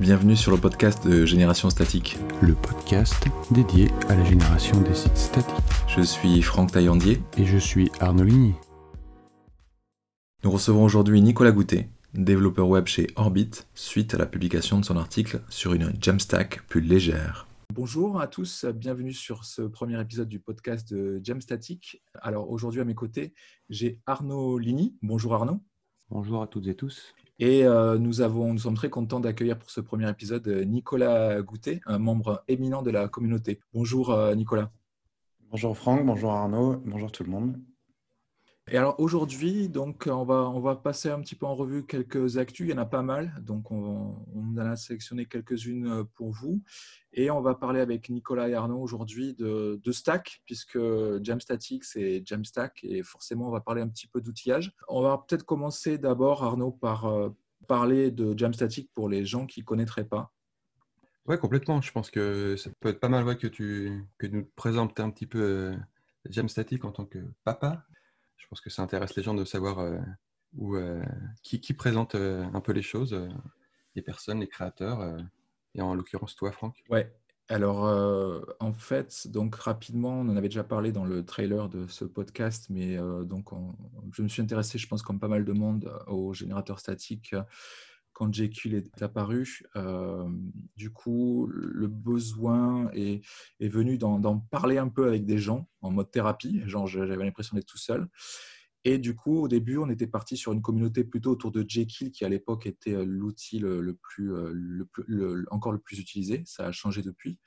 Bienvenue sur le podcast de Génération Statique. Le podcast dédié à la génération des sites statiques. Je suis Franck Taillandier. Et je suis Arnaud Ligny. Nous recevons aujourd'hui Nicolas Goutet, développeur web chez Orbit, suite à la publication de son article sur une Jamstack plus légère. Bonjour à tous, bienvenue sur ce premier épisode du podcast de Jamstatic. Alors aujourd'hui à mes côtés, j'ai Arnaud Ligny. Bonjour Arnaud. Bonjour à toutes et tous. Et euh, nous, avons, nous sommes très contents d'accueillir pour ce premier épisode euh, Nicolas Goutet, un membre éminent de la communauté. Bonjour euh, Nicolas. Bonjour Franck, bonjour Arnaud, bonjour tout le monde. Et alors aujourd'hui, donc on va, on va passer un petit peu en revue quelques actus. Il y en a pas mal, donc on, en a sélectionné quelques-unes pour vous. Et on va parler avec Nicolas et Arnaud aujourd'hui de, de, Stack, puisque Jamstatic c'est Jamstack et forcément on va parler un petit peu d'outillage. On va peut-être commencer d'abord Arnaud par euh, parler de Jamstatic pour les gens qui ne connaîtraient pas. Ouais, complètement. Je pense que ça peut être pas mal ouais, que tu que nous présentes un petit peu euh, Jamstatic en tant que papa je pense que ça intéresse les gens de savoir euh, où, euh, qui, présente euh, un peu les choses, les personnes, les créateurs, et en l'occurrence toi, Franck. Ouais. Alors, en fait, donc rapidement, on en avait déjà parlé dans le trailer de ce podcast, mais donc je me suis intéressé, je pense, comme pas mal de monde, aux générateurs statiques quand Jekyll est apparu. Euh, du coup, le besoin est, venu d'en parler un peu avec des gens en mode thérapie. Genre, j'avais l'impression d'être tout seul. Et du coup, au début, on était parti sur une communauté plutôt autour de Jekyll, qui à l'époque était euh, l'outil le, plus, euh, encore le plus utilisé. Ça a changé depuis.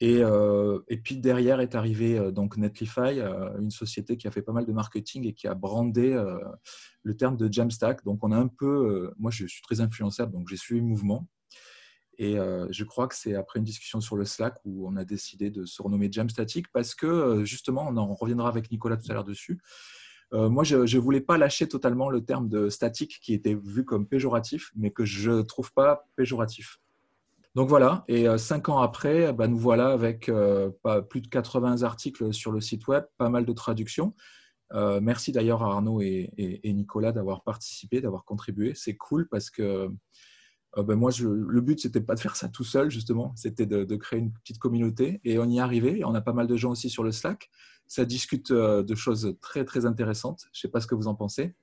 Et, euh, et, puis derrière est arrivé euh, donc Netlify, euh, une société qui a fait pas mal de marketing et qui a brandé le terme de Jamstack. Donc on a un peu, moi je suis très influençable, donc j'ai suivi le mouvement. Et je crois que c'est après une discussion sur le Slack où on a décidé de se renommer Jamstatic parce que justement, on en reviendra avec Nicolas tout à l'heure dessus. moi, je ne voulais pas lâcher totalement le terme de statique qui était vu comme péjoratif, mais que je ne trouve pas péjoratif. Donc voilà, et euh, cinq ans après, bah, nous voilà avec euh, plus de 80 articles sur le site web, pas mal de traductions. Euh, merci d'ailleurs à Arnaud et, Nicolas d'avoir participé, d'avoir contribué. C'est cool parce que ben moi, le but, c'était pas de faire ça tout seul, justement, c'était de, créer une petite communauté et on y est arrivé. On a pas mal de gens aussi sur le Slack. Ça discute de choses très, très intéressantes. Je sais pas ce que vous en pensez.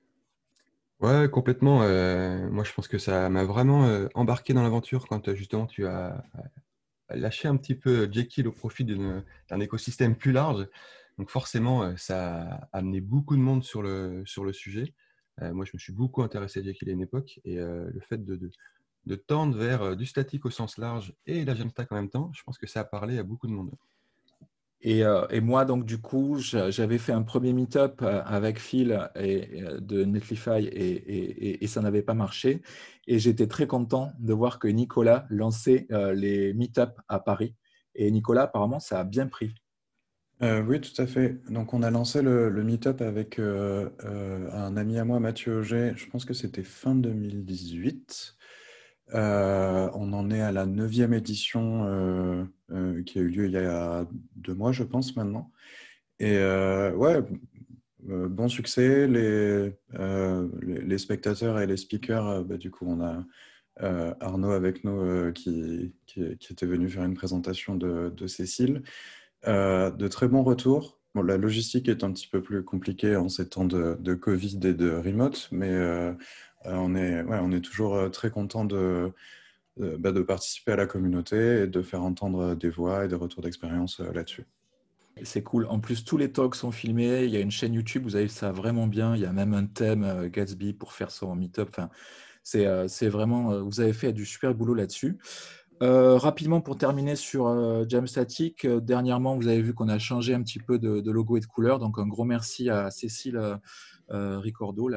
Ouais, complètement. Euh, moi, je pense que ça m'a vraiment euh, embarqué dans l'aventure quand euh, justement tu as lâché un petit peu Jekyll au profit d'un écosystème plus large. Donc forcément, ça a amené beaucoup de monde sur le, sujet. moi, je me suis beaucoup intéressé à Jekyll à une époque et le fait de, tendre vers du statique au sens large et la Jamstack en même temps, je pense que ça a parlé à beaucoup de monde. Euh, et, moi, donc, du coup, j'avais fait un premier meet-up euh, avec Phil euh, de Netlify et, ça n'avait pas marché. Et j'étais très content de voir que Nicolas lançait les meet-up à Paris. Et Nicolas, apparemment, ça a bien pris. oui, tout à fait. Donc, on a lancé le, le meet-up avec un ami à moi, Mathieu Auger. Je pense que c'était fin 2018. Euh, on en est à la neuvième édition euh, euh, qui a eu lieu il y a deux mois, je pense, maintenant. Et ouais, bon succès. Les, les, spectateurs et les speakers, bah, du coup, on a Arnaud avec nous qui, était venu faire une présentation de, Cécile. de très bons retours. La logistique est un petit peu plus compliquée en ces temps de, de Covid et de remote, mais euh, on, est, on est toujours euh, très content de, bah, de participer à la communauté et de faire entendre des voix et des retours d'expérience euh, là-dessus. C'est cool. En plus, tous les talks sont filmés. Il y a une chaîne YouTube, vous avez ça vraiment bien. Il y a même un thème Gatsby pour faire son meet-up. Enfin, c'est vraiment, vous avez fait du super boulot là-dessus. rapidement, pour terminer sur euh, Jamstatic, dernièrement, vous avez vu qu'on a changé un petit peu de, logo et de couleur. Donc, un gros merci à Cécile Ricordo,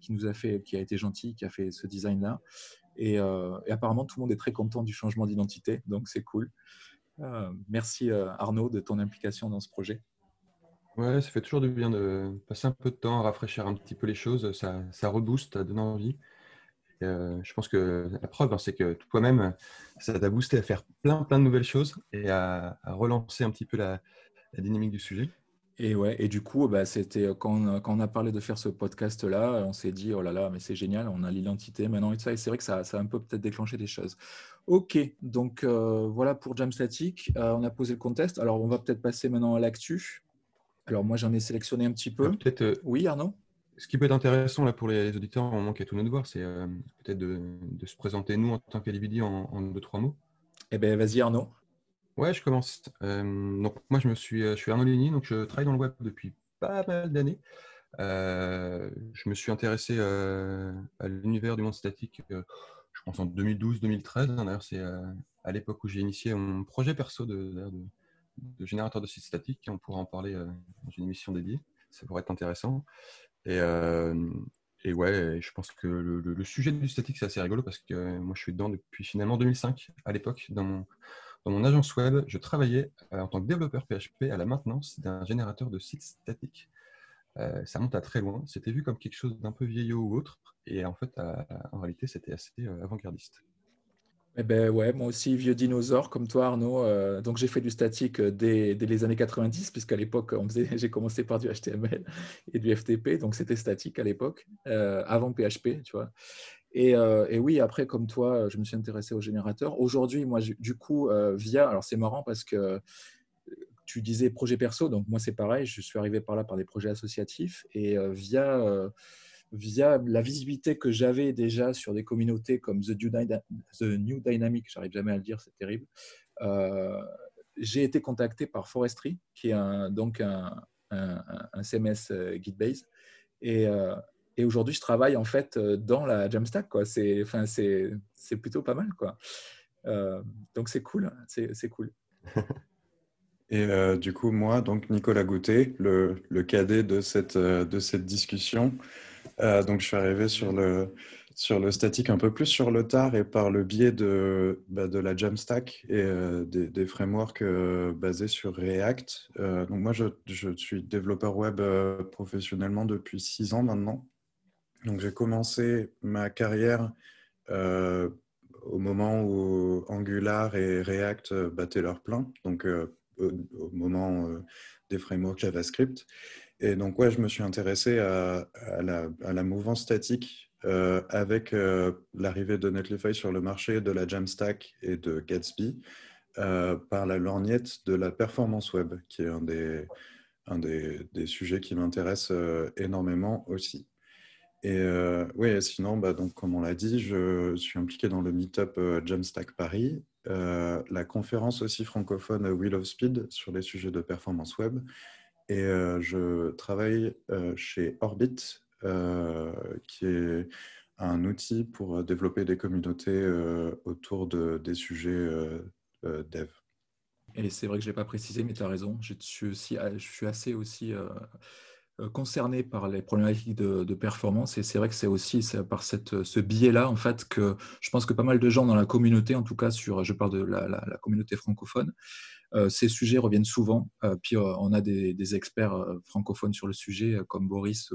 qui nous a fait, qui a été gentil, qui a fait ce design-là. Euh, et, apparemment, tout le monde est très content du changement d'identité, donc c'est cool. Euh, merci euh, Arnaud de ton implication dans ce projet. Ouais, ça fait toujours du bien de passer un peu de temps à rafraîchir un petit peu les choses. Ça, ça rebooste, ça donne envie. je pense que la preuve, hein, c'est que toi-même, ça t'a boosté à faire plein, plein de nouvelles choses et à, relancer un petit peu la, la dynamique du sujet. Et ouais, et du coup, bah, c'était quand, on- quand on a parlé de faire ce podcast-là, on s'est dit, oh là là, mais c'est génial, on a l'identité maintenant et tout ça. Et c'est vrai que ça, ça a un peu peut-être déclenché des choses. Ok, donc euh, voilà pour Jam Static. Euh, on a posé le contexte. Alors, on va peut-être passer maintenant à l'actu. Alors, moi, j'en ai sélectionné un petit peu. Peut-être, euh, Oui, Arnaud? ce qui peut être intéressant là, pour les auditeurs, au moment qui est tout notre voir, c'est euh, peut-être de, de se présenter nous en tant qu'Alibidi en, en deux, trois mots. Eh bien, vas-y, Arnaud. Ouais, je commence. Euh, donc moi, je me suis, je suis Arnaud Ligny, donc je travaille dans le web depuis pas mal d'années. Euh, je me suis intéressé euh, à l'univers du monde statique, euh, je pense en 2012-2013. D'ailleurs, c'est euh, à l'époque où j'ai initié mon projet perso de, générateur de sites statiques. On pourra en parler euh, dans une émission dédiée. Ça pourrait être intéressant. Et, euh, ouais, je pense que le, le, sujet du statique, c'est assez rigolo parce que euh, moi, je suis dedans depuis finalement 2005. À l'époque, dans mon, dans mon agence web, je travaillais euh, en tant que développeur PHP à la maintenance d'un générateur de sites statiques. Euh, ça monte à très loin. C'était vu comme quelque chose d'un peu vieillot ou autre. Et en fait, en réalité, c'était assez euh, avant-gardiste. Eh ben ouais, moi aussi, vieux dinosaure comme toi, Arnaud. Donc, j'ai fait du statique dès, les années 90, puisqu'à l'époque, j'ai commencé par du HTML et du FTP. Donc, c'était statique à l'époque, avant PHP, tu vois. Et, euh, et, oui, après, comme toi, je me suis intéressé au générateur. Aujourd'hui, moi, du coup, euh, via. Alors, c'est marrant parce que tu disais projet perso. Donc, moi, c'est pareil. Je suis arrivé par là par des projets associatifs. Et euh, via via la visibilité que j'avais déjà sur des communautés comme The New, Dynamic, j'arrive jamais à le dire, c'est terrible, euh, j'ai été contacté par Forestry, qui est donc un, un, un, CMS Gitbase. Et, euh, et aujourd'hui, je travaille en fait dans la Jamstack. Quoi. C'est, enfin, c'est, c'est plutôt pas mal. Quoi. Euh, donc c'est cool. C'est, cool. Et euh, du coup, moi, donc Nicolas Goutet, le, le cadet de cette, de cette discussion, euh, donc, je suis arrivé sur le, sur le statique un peu plus sur le tard et par le biais de, bah, de la Jamstack et euh, des, frameworks euh, basés sur React. donc, moi, je, je, suis développeur web professionnellement depuis six ans maintenant. Donc, j'ai commencé ma carrière au moment où Angular et React battaient leur plein, donc au, au, moment des frameworks JavaScript. Et donc, ouais, je me suis intéressé à, la, mouvance statique euh, avec euh, l'arrivée de Netlify sur le marché de la Jamstack et de Gatsby euh, par la lorgnette de la performance web, qui est un des sujets qui m'intéresse énormément aussi. Et oui, sinon, bah, donc, comme on l'a dit, je suis impliqué dans le meetup Jamstack Paris, la conférence aussi francophone Wheel of Speed sur les sujets de performance web et euh, je travaille euh, chez Orbit, euh, qui est un outil pour développer des communautés autour de, des sujets dev. Et c'est vrai que je n'ai pas précisé, mais tu as raison. Je suis, aussi, je suis assez aussi concerné par les problématiques de, performance. Et c'est vrai que c'est aussi par ce biais-là, en fait, que je pense que pas mal de gens dans la communauté, en tout cas, sur, je parle de la, communauté francophone, euh, ces sujets reviennent souvent. Euh, puis euh, on a des, experts francophones sur le sujet, comme Boris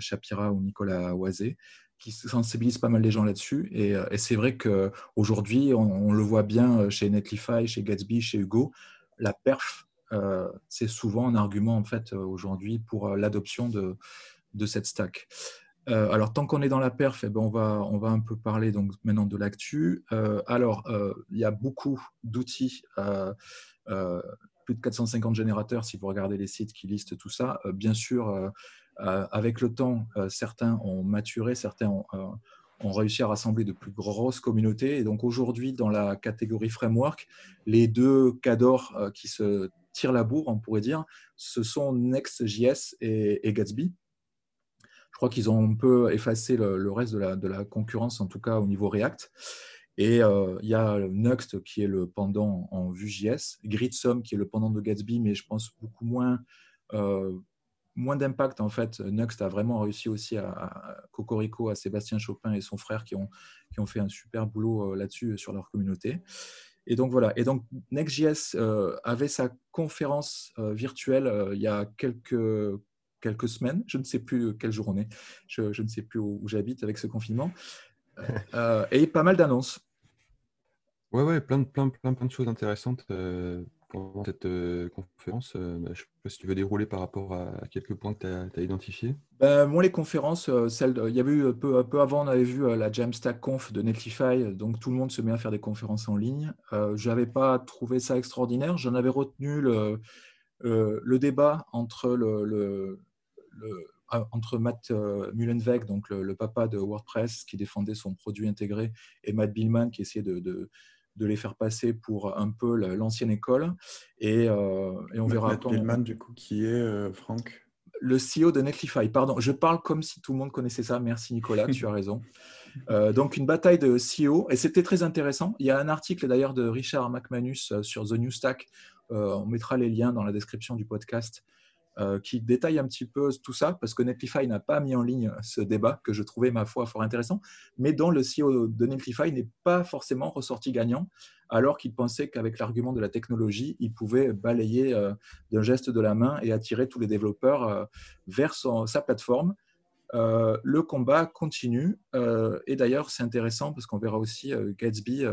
Chapira ou Nicolas Oisé, qui sensibilisent pas mal les gens là-dessus. Et, et c'est vrai qu'aujourd'hui, on, on, le voit bien chez Netlify, chez Gatsby, chez Hugo, la perf, euh, c'est souvent un argument en fait aujourd'hui pour l'adoption de, de cette stack. Euh, alors, tant qu'on est dans la perf, eh ben, on, va, on va un peu parler donc, maintenant de l'actu. Euh, alors, euh, il y a beaucoup d'outils, plus de 450 générateurs si vous regardez les sites qui listent tout ça. bien sûr, avec le temps, certains ont maturé, certains ont, ont, réussi à rassembler de plus grosses communautés. Et donc, aujourd'hui, dans la catégorie framework, les deux cadors qui se tirent la bourre, on pourrait dire, ce sont Next.js et, et Gatsby je crois qu'ils ont un peu effacé le, reste de la, concurrence, en tout cas au niveau React. Et euh, il y a Nuxt qui est le pendant en Vue.js, Gridsome qui est le pendant de Gatsby, mais je pense beaucoup moins, euh, moins d'impact en fait. Nuxt a vraiment réussi aussi à, à, Cocorico, à Sébastien Chopin et son frère qui ont, qui ont fait un super boulot euh, là-dessus sur leur communauté. Et donc voilà. Et donc Next.js euh, avait sa conférence euh, virtuelle euh, il y a quelques quelques semaines. Je ne sais plus quelle jour on est. Je, ne sais plus où, j'habite avec ce confinement. Et pas mal d'annonces. Ouais, ouais, plein plein, plein, plein de choses intéressantes. Euh, pendant cette conférence bah, Je ne sais pas si tu veux dérouler par rapport à, quelques points que tu as, identifiés. Moi, les conférences, celle, il y avait eu peu, peu avant, on avait vu la Jamstack Conf de Netlify, donc tout le monde se met à faire des conférences en ligne. je n'avais pas trouvé ça extraordinaire. J'en avais retenu le, le débat entre le, le entre Matt Mullenweg, donc le, papa de WordPress, qui défendait son produit intégré, et Matt Billman, qui essayait de, de les faire passer pour un peu l'ancienne école. Et, et on verra. Matt Billman, du coup, qui est Franck le CEO de Netlify. Pardon, je parle comme si tout le monde connaissait ça. Merci Nicolas, tu as raison. Euh, donc une bataille de CEO et c'était très intéressant. Il y a un article d'ailleurs de Richard McManus sur The New Stack. Euh, on mettra les liens dans la description du podcast euh, qui détaille un petit peu tout ça, parce que Netlify n'a pas mis en ligne ce débat, que je trouvais, ma foi, fort intéressant, mais dont le CEO de Netlify n'est pas forcément ressorti gagnant, alors qu'il pensait qu'avec l'argument de la technologie, il pouvait balayer euh, d'un geste de la main et attirer tous les développeurs euh, vers sa plateforme. le combat continue, et d'ailleurs, c'est intéressant parce qu'on verra aussi Gatsby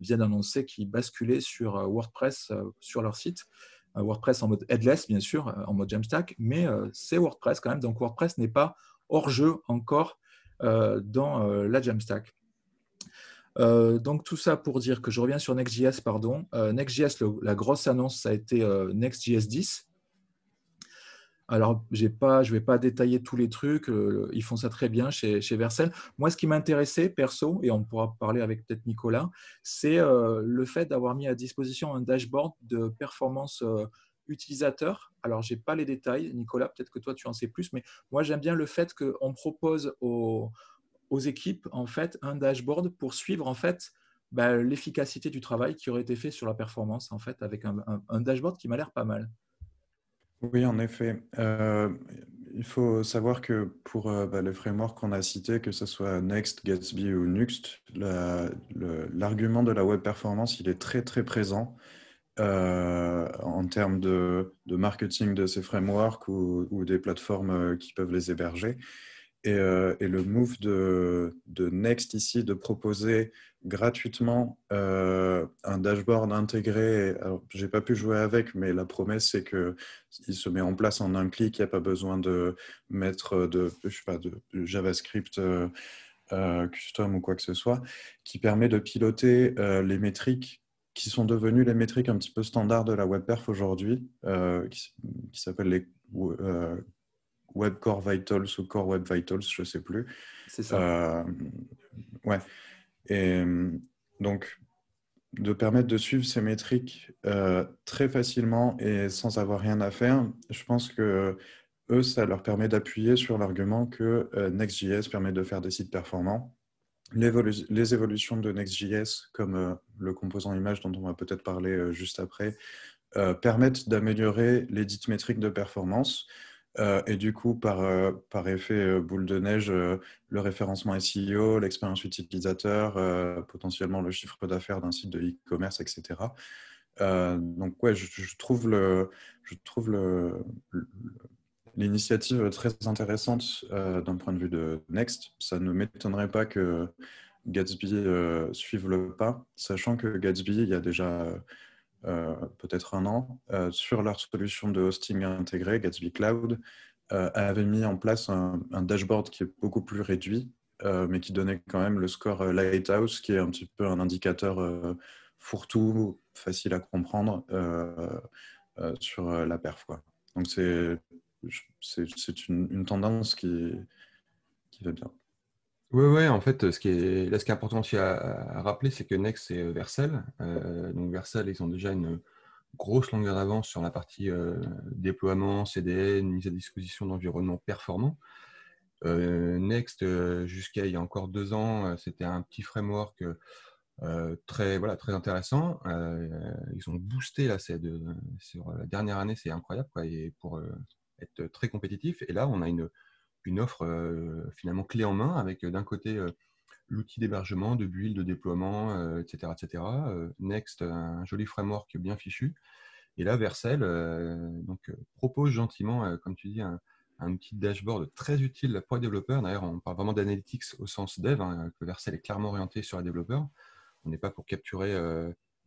vient d'annoncer qu'il basculait sur WordPress sur leur site. WordPress en mode headless, bien sûr, euh, en mode Jamstack, mais euh, c'est WordPress quand même. Donc WordPress n'est pas hors jeu encore euh, dans la Jamstack. donc tout ça pour dire que je reviens sur Next.js, pardon. Next.js, la grosse annonce, ça a été Next.js 10. Alors, je ne vais pas détailler tous les trucs, euh, ils font ça très bien chez, chez Vercel. Moi, ce qui m'intéressait, perso, et on pourra parler avec peut-être Nicolas, c'est euh, le fait d'avoir mis à disposition un dashboard de performance euh, utilisateur. Alors, je n'ai pas les détails, Nicolas, peut-être que toi, tu en sais plus, mais moi, j'aime bien le fait qu'on propose aux, équipes en fait, un dashboard pour suivre en fait, bah, l'efficacité du travail qui aurait été fait sur la performance, en fait, avec un dashboard qui m'a l'air pas mal. Oui, en effet. Euh, il faut savoir que pour euh, bah, les frameworks qu'on a cités, que ce soit Next, Gatsby ou Nuxt, l'argument de la web performance, il est très très présent euh, en termes de, marketing de ces frameworks ou des plateformes qui peuvent les héberger. Euh, et, le move de, Next ici, de proposer gratuitement euh, un dashboard intégré. Je n'ai pas pu jouer avec, mais la promesse, c'est qu'il se met en place en un clic. Il n'y a pas besoin de mettre de, JavaScript euh, custom ou quoi que ce soit, qui permet de piloter les métriques qui sont devenues les métriques un petit peu standards de la WebPerf aujourd'hui, qui, qui s'appellent les Web Core Vitals ou Core Web Vitals, je ne sais plus. C'est ça. Euh, ouais. Et donc, de permettre de suivre ces métriques euh, très facilement et sans avoir rien à faire, je pense que eux, ça leur permet d'appuyer sur l'argument que euh, Next.js permet de faire des sites performants. Les évolutions de Next.js, comme le composant image dont on va peut-être parler juste après, permettent d'améliorer les dites métriques de performance. Euh, et du coup, par, euh, par effet euh, boule de neige, le référencement SEO, l'expérience utilisateur, potentiellement le chiffre d'affaires d'un site de e-commerce, etc. donc, ouais, je, trouve le, je trouve le, l'initiative très intéressante d'un point de vue de Next. Ça ne m'étonnerait pas que Gatsby suive le pas, sachant que Gatsby, il y a déjà peut-être un an, euh, sur leur solution de hosting intégré, Gatsby Cloud, euh, avait mis en place un, dashboard qui est beaucoup plus réduit, mais qui donnait quand même le score Lighthouse, qui est un petit peu un indicateur fourre-tout, facile à comprendre sur la perf. Quoi. Donc c'est une, une, tendance qui, qui va bien. Oui, ouais, en fait, ce qui est, là, ce qui est important aussi à, rappeler, c'est que Next, c'est euh, Vercel. Euh, donc, Vercel, ils ont déjà une grosse longueur d'avance sur la partie euh, déploiement, CDN, mise à disposition d'environnements performants. Next, jusqu'à il y a encore deux ans, c'était un petit framework très, voilà, très intéressant. ils ont boosté là, de, sur la dernière année, c'est incroyable, quoi, et pour être très compétitif. Et là, on a une une offre euh, finalement clé en main avec euh, d'un côté euh, l'outil d'hébergement, de build, de déploiement, etc., etc. Next, un joli framework bien fichu. Et là, Vercel donc, propose gentiment, comme tu dis, un, petit dashboard très utile pour les développeurs. D'ailleurs, on parle vraiment d'analytics au sens dev, hein, que Vercel est clairement orienté sur les développeurs. On n'est pas pour capturer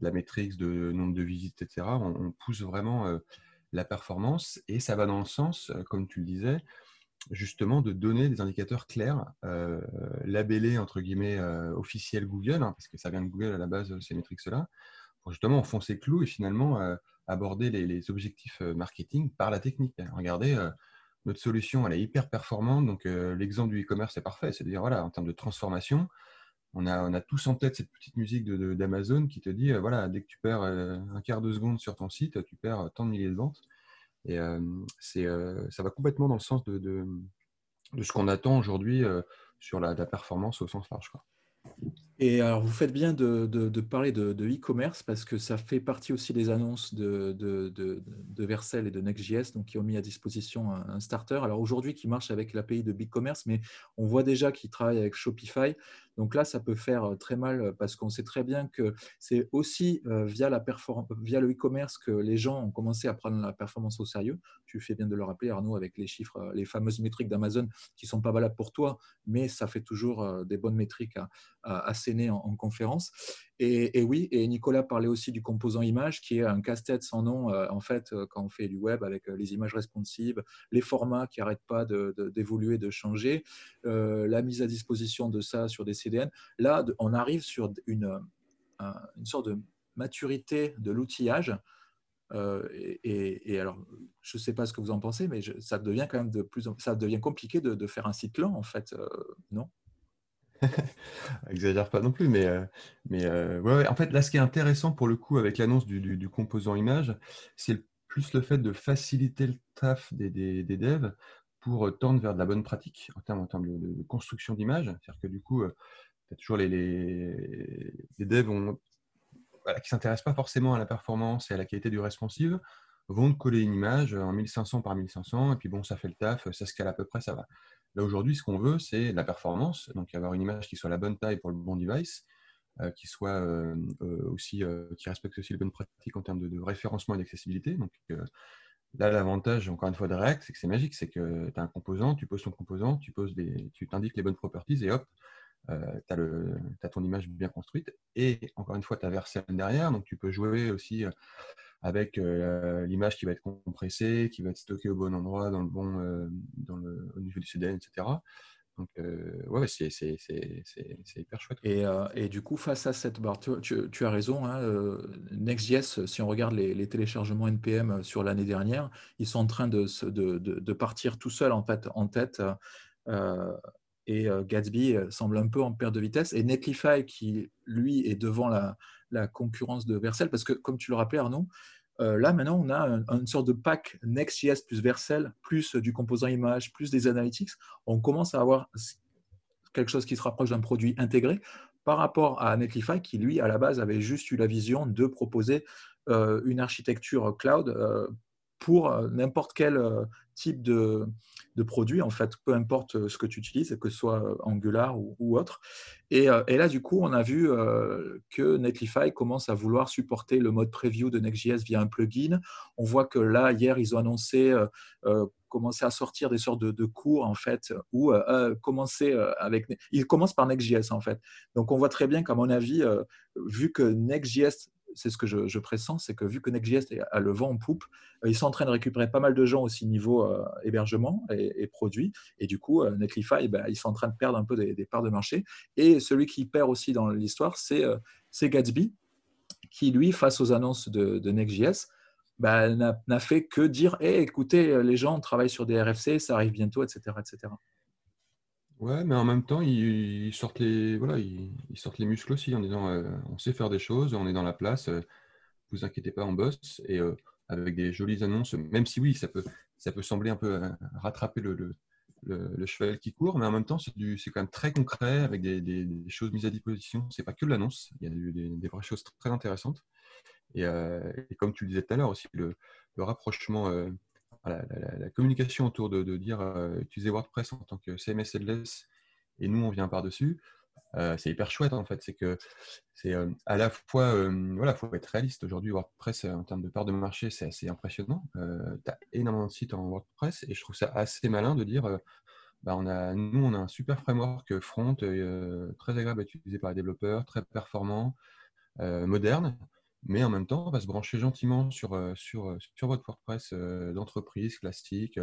la métrique de nombre de visites, etc. On, pousse vraiment la performance et ça va dans le sens, comme tu le disais, justement de donner des indicateurs clairs, labellés entre guillemets officiels Google, hein, parce que ça vient de Google à la base, ces métriques-là, pour justement enfoncer clou et finalement aborder les, objectifs marketing par la technique. Regardez, notre solution, elle est hyper performante. Donc, l'exemple du e-commerce est parfait. C'est-à-dire, voilà, en termes de transformation, on a, on a tous en tête cette petite musique d'Amazon qui te dit, voilà, dès que tu perds un quart de seconde sur ton site, tu perds tant de milliers de ventes. Et ça va complètement dans le sens de, ce qu'on attend aujourd'hui sur la, la, performance au sens large. Quoi. Et alors, vous faites bien de, parler de e-commerce parce que ça fait partie aussi des annonces de, de, Vercel et de Next.js, donc qui ont mis à disposition un, starter. Alors aujourd'hui, qui marche avec l'API de BigCommerce, mais on voit déjà qu'ils travaillent avec Shopify. Donc là, ça peut faire très mal parce qu'on sait très bien que c'est aussi via, la via le e-commerce que les gens ont commencé à prendre la performance au sérieux. Tu fais bien de le rappeler, Arnaud, avec les chiffres, les fameuses métriques d'Amazon qui ne sont pas valables pour toi, mais ça fait toujours des bonnes métriques à, à, en, conférence. Et, oui, et Nicolas parlait aussi du composant image, qui est un casse-tête sans nom, euh, en fait, euh, quand on fait du web avec euh, les images responsives, les formats qui n'arrêtent pas d'évoluer, de, changer, la mise à disposition de ça sur des CDN. Là, on arrive sur une, une sorte de maturité de l'outillage. et, alors, je ne sais pas ce que vous en pensez, mais ça devient quand même de plus, ça devient compliqué de faire un site lent, en fait, non? Exagère pas non plus, mais, euh, euh, en fait, là, ce qui est intéressant pour le coup avec l'annonce du, composant image, c'est plus le fait de faciliter le taf des, devs pour euh, tendre vers de la bonne pratique en termes, de, construction d'image. C'est-à-dire que du coup, tu as toujours les, devs qui ne s'intéressent pas forcément à la performance et à la qualité du responsive vont coller une image en 1500 par 1500 et puis bon, ça fait le taf, ça scale à peu près, ça va. Là, aujourd'hui, ce qu'on veut, c'est la performance, donc avoir une image qui soit la bonne taille pour le bon device, euh, qui soit euh, euh, aussi, qui respecte aussi les bonnes pratiques en termes de, référencement et d'accessibilité. Donc là, l'avantage, encore une fois, de React, c'est que c'est magique, c'est que tu as un composant, tu poses ton composant, tu tu t'indiques les bonnes properties et hop, tu as, ton image bien construite. Et encore une fois, tu as Vercel derrière, donc tu peux jouer aussi avec euh, l'image qui va être compressée, qui va être stockée au bon endroit, dans le bon, euh, dans le, au niveau du CDN, etc. Donc, euh, ouais, c'est hyper chouette. Et, et, du coup, face à cette barre, tu, tu, as raison, hein, Next.js, si on regarde les, téléchargements NPM sur l'année dernière, ils sont en train de, de, de, partir tout seuls en, fait, en tête. Et Gatsby semble un peu en perte de vitesse. Et Netlify, qui lui est devant la, concurrence de Vercel, parce que comme tu le rappelais Arnaud, euh, là maintenant on a une sorte de pack Next.js plus Vercel, plus du composant image, plus des analytics. On commence à avoir quelque chose qui se rapproche d'un produit intégré par rapport à Netlify qui lui à la base avait juste eu la vision de proposer euh, une architecture cloud euh, pour n'importe quel type de, de produit, en fait, peu importe euh, ce que tu utilises, que ce soit euh, Angular ou, autre. Et, euh, et, là, du coup, on a vu que Netlify commence à vouloir supporter le mode preview de Next.js via un plugin. On voit que là, hier, ils ont annoncé commencer à sortir des sortes de, cours en fait ou commencer avec ils commencent par Next.js en fait donc on voit très bien qu'à mon avis vu que Next.js c'est ce que je, pressens, c'est que vu que Next.js a le vent en poupe, euh, ils sont en train de récupérer pas mal de gens aussi niveau euh, hébergement et, produits. Et du coup, euh, Netlify, ben, ils sont en train de perdre un peu des, parts de marché. Et celui qui perd aussi dans l'histoire, c'est Gatsby, qui lui, face aux annonces de, de Next.js, ben, n'a fait que dire hey, écoutez, les gens travaillent sur des RFC, ça arrive bientôt, etc. etc. Ouais, mais en même temps, ils, sortent les, voilà, ils, sortent les muscles aussi en disant euh, on sait faire des choses, on est dans la place, euh, vous inquiétez pas, on bosse. Et euh, avec des jolies annonces, même si oui, ça peut, ça peut sembler un peu rattraper le, le, cheval qui court, mais en même temps, c'est quand même très concret avec des, choses mises à disposition. C'est pas que l'annonce, il y a des, vraies choses très intéressantes. Et, comme tu le disais tout à l'heure aussi, le, rapprochement la, communication autour de, dire euh, utiliser WordPress en tant que CMS headless et nous on vient par-dessus, euh, c'est hyper chouette en fait. C'est que c'est euh, à la fois, voilà, faut être réaliste. Aujourd'hui, WordPress en termes de part de marché, c'est assez impressionnant. tu as énormément de sites en WordPress et je trouve ça assez malin de dire bah, on a, nous, on a un super framework front très agréable à utiliser par les développeurs, très performant, moderne. Mais en même temps, on va se brancher gentiment sur, sur, sur votre WordPress d'entreprise classique.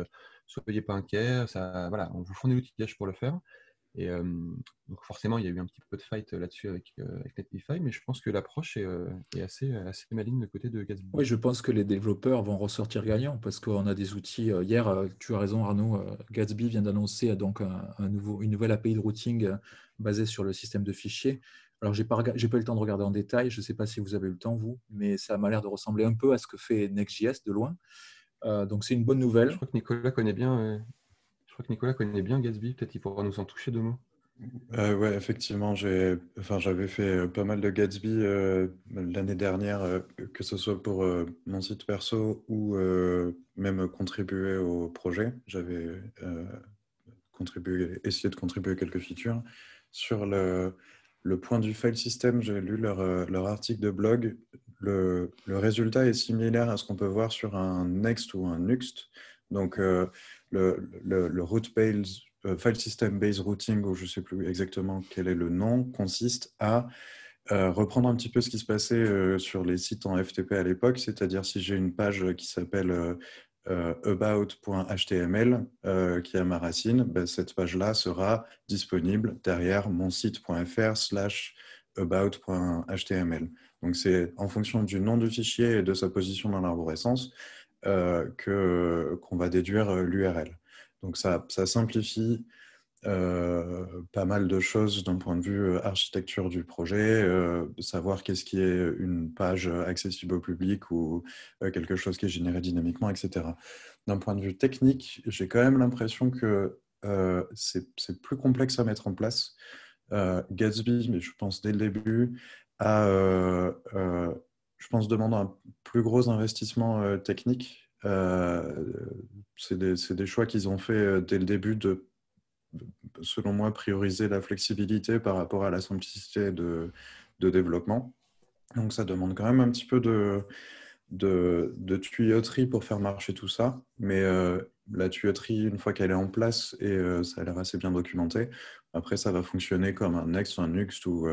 soyez pas inquiets, ça, voilà, on vous fournit l'outillage pour le faire. Et donc forcément, il y a eu un petit peu de fight là-dessus avec, avec Netlify, mais je pense que l'approche est, est, assez, assez maligne de côté de Gatsby. Oui, je pense que les développeurs vont ressortir gagnants parce qu'on a des outils. Hier, tu as raison Arnaud, Gatsby vient d'annoncer donc un, nouveau, une nouvelle API de routing basée sur le système de fichiers. Alors, je n'ai pas, pas, eu le temps de regarder en détail, je ne sais pas si vous avez eu le temps, vous, mais ça m'a l'air de ressembler un peu à ce que fait Next.js de loin. donc, c'est une bonne nouvelle. Je crois que Nicolas connaît bien que Nicolas connaît bien Gatsby, peut-être qu'il pourra nous en toucher deux mots. Euh, ouais, effectivement, j'ai, enfin, j'avais fait euh, pas mal de Gatsby euh, l'année dernière, euh, que ce soit pour mon site perso ou même contribuer au projet. J'avais contribué, essayé de contribuer quelques features. Sur le, le point du file system, j'ai lu leur, leur, article de blog. Le, le, résultat est similaire à ce qu'on peut voir sur un Next ou un Nuxt. Donc, le, le, root euh, file system based routing, ou je ne sais plus exactement quel est le nom, consiste à euh, reprendre un petit peu ce qui se passait euh, sur les sites en FTP à l'époque, c'est-à-dire si j'ai une page qui s'appelle about.html qui a ma racine, ben, cette page-là sera disponible derrière mon site.fr slash about.html. Donc c'est en fonction du nom du fichier et de sa position dans l'arborescence euh, qu'on va déduire euh, l'URL. Donc ça, simplifie euh, pas mal de choses d'un point de vue architecture du projet, savoir qu'est-ce qui est une page accessible au public ou quelque chose qui est généré dynamiquement, etc. D'un point de vue technique, j'ai quand même l'impression que c'est plus complexe à mettre en place. Gatsby, mais je pense dès le début, a je pense, demande un plus gros investissement euh, technique. Euh, c'est des, choix qu'ils ont fait euh, dès le début de, selon moi, prioriser la flexibilité par rapport à la simplicité de, développement. Donc ça demande quand même un petit peu de, tuyauterie pour faire marcher tout ça. Mais la tuyauterie, une fois qu'elle est en place, et ça a l'air assez bien documenté, après ça va fonctionner comme un Next ou un Nuxt ou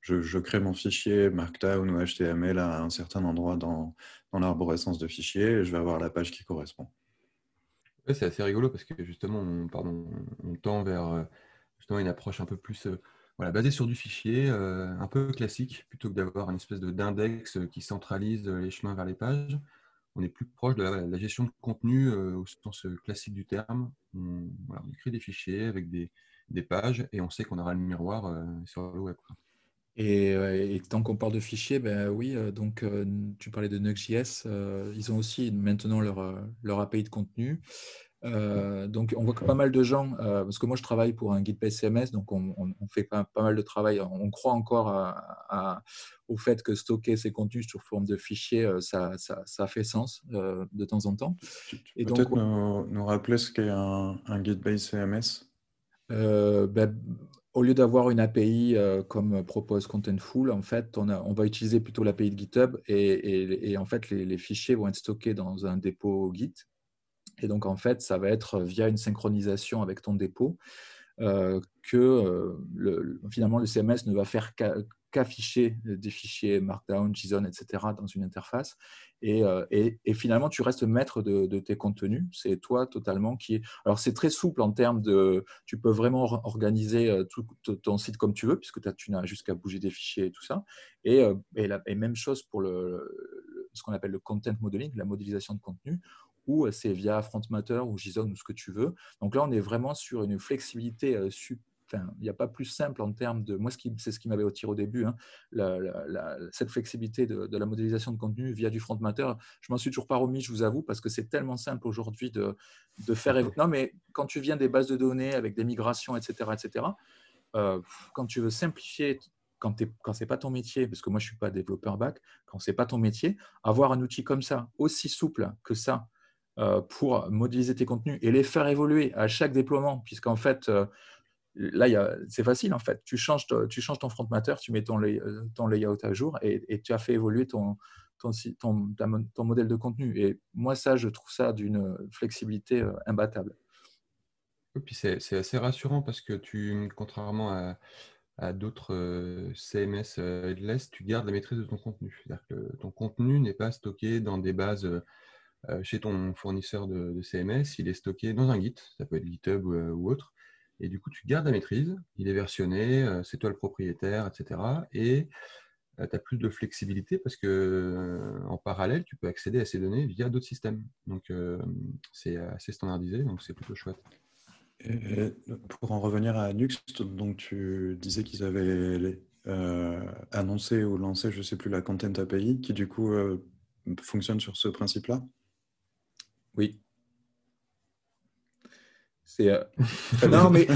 je, crée mon fichier Markdown ou HTML à un certain endroit dans, dans l'arborescence de fichiers et je vais avoir la page qui correspond. C'est assez rigolo parce que justement, on, pardon, on tend vers euh, une approche un peu plus euh, basée sur du fichier, euh, un peu classique, plutôt que d'avoir une espèce d'index qui centralise les chemins vers les pages. On est plus proche de la, gestion de contenu au sens classique du terme. On, écrit des fichiers avec des, des, pages et on sait qu'on aura le miroir sur le web. Et, tant qu'on parle de fichiers, ben oui, euh, donc euh, tu parlais de Nuxt.js, euh, ils ont aussi maintenant leur, leur API de contenu. donc on voit que pas mal de gens, parce que moi je travaille pour un guide PCMS, donc on, fait pas, pas, mal de travail, on croit encore au fait que stocker ces contenus sous forme de fichiers, ça, ça, fait sens de temps en temps. Peut-être nous, rappeler ce qu'est un, un guide CMS ben, au lieu d'avoir une API euh, comme propose Contentful, en fait, on, va utiliser plutôt l'API de GitHub et, en fait, les, fichiers vont être stockés dans un dépôt Git. Et donc, en fait, ça va être via une synchronisation avec ton dépôt euh, que euh, le, finalement le CMS ne va faire qu'afficher des fichiers Markdown, JSON, etc. dans une interface. Euh, et, finalement, tu restes maître de, tes contenus. C'est toi totalement qui. Alors, c'est très souple en termes de. Tu peux vraiment organiser euh, tout, ton site comme tu veux, puisque tu n'as jusqu'à bouger des fichiers et tout ça. Et, euh, même chose pour le, ce qu'on appelle le content modeling, la modélisation de contenu, où c'est via Front Matter ou JSON ou ce que tu veux. Donc là, on est vraiment sur une flexibilité il n'y a pas plus simple en termes de. Moi, c'est ce qui m'avait attiré au début, hein, cette flexibilité de, la modélisation de contenu via du front matter. Je m'en suis toujours pas remis, je vous avoue, parce que c'est tellement simple aujourd'hui de, de, faire. Non, mais quand tu viens des bases de données avec des migrations, etc., etc., euh, quand tu veux simplifier quand, quand ce n'est pas ton métier, parce que moi je ne suis pas développeur back, quand ce n'est pas ton métier, avoir un outil comme ça, aussi souple que ça, euh, pour modéliser tes contenus et les faire évoluer à chaque déploiement, puisqu'en fait, euh, là, c'est facile en fait. Tu changes, ton front matter, tu mets ton, euh, ton layout à jour et, tu as fait évoluer ton, modèle de contenu. Et moi, ça, je trouve ça d'une flexibilité euh, imbattable. Et puis c'est assez rassurant parce que tu, contrairement à, d'autres CMS headless, tu gardes la maîtrise de ton contenu. C'est-à-dire que ton contenu n'est pas stocké dans des bases chez ton fournisseur de, CMS, il est stocké dans un Git, ça peut être GitHub ou, autre. Et du coup, tu gardes la maîtrise, il est versionné, c'est toi le propriétaire, etc. Et tu as plus de flexibilité parce que en parallèle, tu peux accéder à ces données via d'autres systèmes. Donc, c'est assez standardisé, donc c'est plutôt chouette. Et pour en revenir à Nuxt, donc tu disais qu'ils avaient euh, annoncé ou lancé, je ne sais plus, la Content API, qui du coup euh, fonctionne sur ce principe-là? Oui. C'est euh, non mais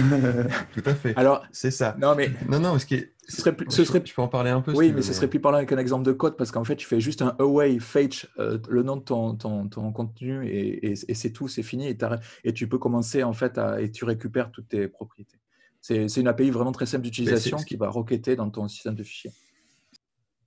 tout à fait. Alors c'est ça. Non mais non non ce qui est ce serait, ce serait... Tu peux en parler un peu Oui, mais ce serait plus parlant avec un exemple de code parce qu'en fait, tu fais juste un away fetch euh, le nom de ton, ton, ton contenu et, et, c'est tout, c'est fini et, et, tu peux commencer en fait à, et tu récupères toutes tes propriétés. C'est une API vraiment très simple d'utilisation qui va requêter dans ton système de fichiers.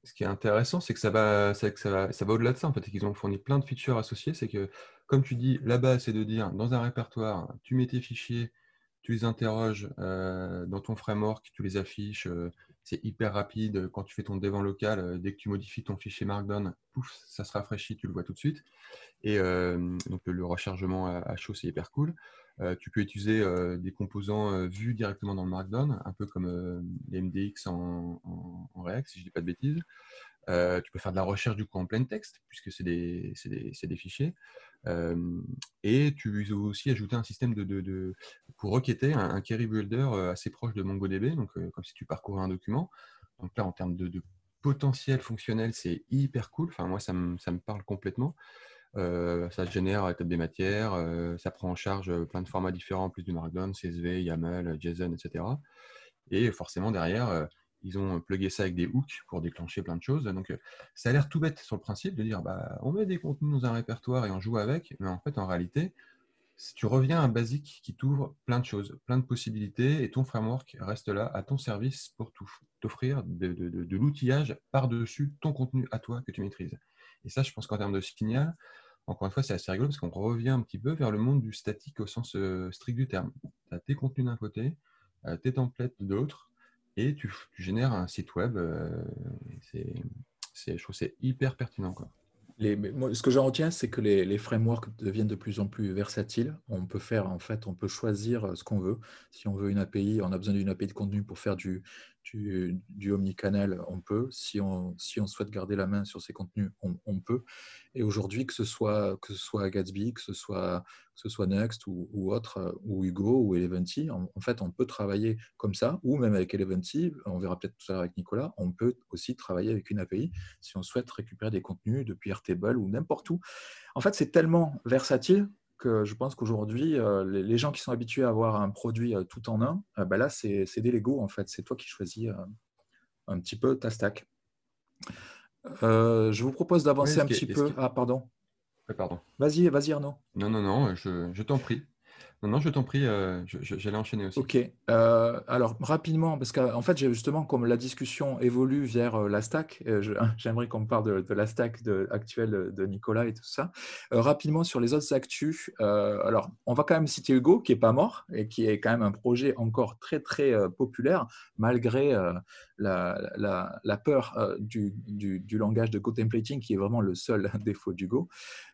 Ce qui est intéressant, c'est que ça va, ça, va, ça va au-delà de ça. En fait, qu'ils ont fourni plein de features associées. C'est que, comme tu dis, là-bas, c'est de dire dans un répertoire, tu mets tes fichiers, tu les interroges euh, dans ton framework, tu les affiches. Euh, c'est hyper rapide. Quand tu fais ton dev local, euh, dès que tu modifies ton fichier Markdown, pouf, ça se rafraîchit, tu le vois tout de suite. Et donc le rechargement à, chaud, c'est hyper cool. tu peux utiliser des composants vus directement dans le Markdown, un peu comme les MDX en, React, si je ne dis pas de bêtises. tu peux faire de la recherche du coup en plein texte, puisque c'est des, fichiers et tu veux aussi ajouter un système de, pour requêter un, un, query builder assez proche de MongoDB, donc comme si tu parcourais un document. Donc là, en termes de, potentiel fonctionnel, c'est hyper cool. Enfin, moi, ça me, ça me parle complètement. ça génère la table des matières, ça prend en charge plein de formats différents, en plus du Markdown, CSV, YAML, JSON, etc. Et forcément, derrière, ils ont plugué ça avec des hooks pour déclencher plein de choses. Donc, euh, ça a l'air tout bête sur le principe de dire bah, on met des contenus dans un répertoire et on joue avec. Mais en fait, en réalité, si tu reviens à un basique qui t'ouvre plein de choses, plein de possibilités, et ton framework reste là à ton service pour t'offrir de, l'outillage par-dessus ton contenu à toi que tu maîtrises. Et ça, je pense qu'en termes de signal, encore une fois, c'est assez rigolo parce qu'on revient un petit peu vers le monde du statique au sens euh, strict du terme. Tu as tes contenus d'un côté, euh, tes templates de l'autre, tu, génères un site web. Euh, c'est, je trouve c'est hyper pertinent. Quoi. Les, moi, ce que j'en retiens, c'est que les, les, frameworks deviennent de plus en plus versatiles. On peut faire, en fait, on peut choisir ce qu'on veut. Si on veut une API, on a besoin d'une API de contenu pour faire du, du, du omnicanal, on peut. Si on, si on souhaite garder la main sur ces contenus, on, peut. Et aujourd'hui, que ce soit que ce soit Gatsby, que ce soit que ce soit Next ou, autre, ou Hugo ou Eleventy, en, fait, on peut travailler comme ça, ou même avec Eleventy. On verra peut-être tout à l'heure avec Nicolas. On peut aussi travailler avec une API si on souhaite récupérer des contenus depuis Airtable ou n'importe où. En fait, c'est tellement versatile je pense qu'aujourd'hui, euh, les, gens qui sont habitués à avoir un produit euh, tout en un, euh, bah là, c'est des Lego en fait. C'est toi qui choisis un petit peu ta stack. je vous propose d'avancer un petit peu. Ah, pardon. pardon. Vas-y, vas-y Arnaud. Non, non, non, je t'en prie. Non, non, je t'en prie, euh, j'allais enchaîner aussi. Ok. Euh, alors, rapidement, parce qu'en fait, justement, comme la discussion évolue vers euh, la stack, j'aimerais qu'on parle de, la stack actuelle de Nicolas et tout ça. rapidement, sur les autres actus, alors, on va quand même citer Hugo, qui n'est pas mort et qui est quand même un projet encore très, très populaire, malgré la, peur du, du, langage de co-templating, qui est vraiment le seul défaut d'Hugo.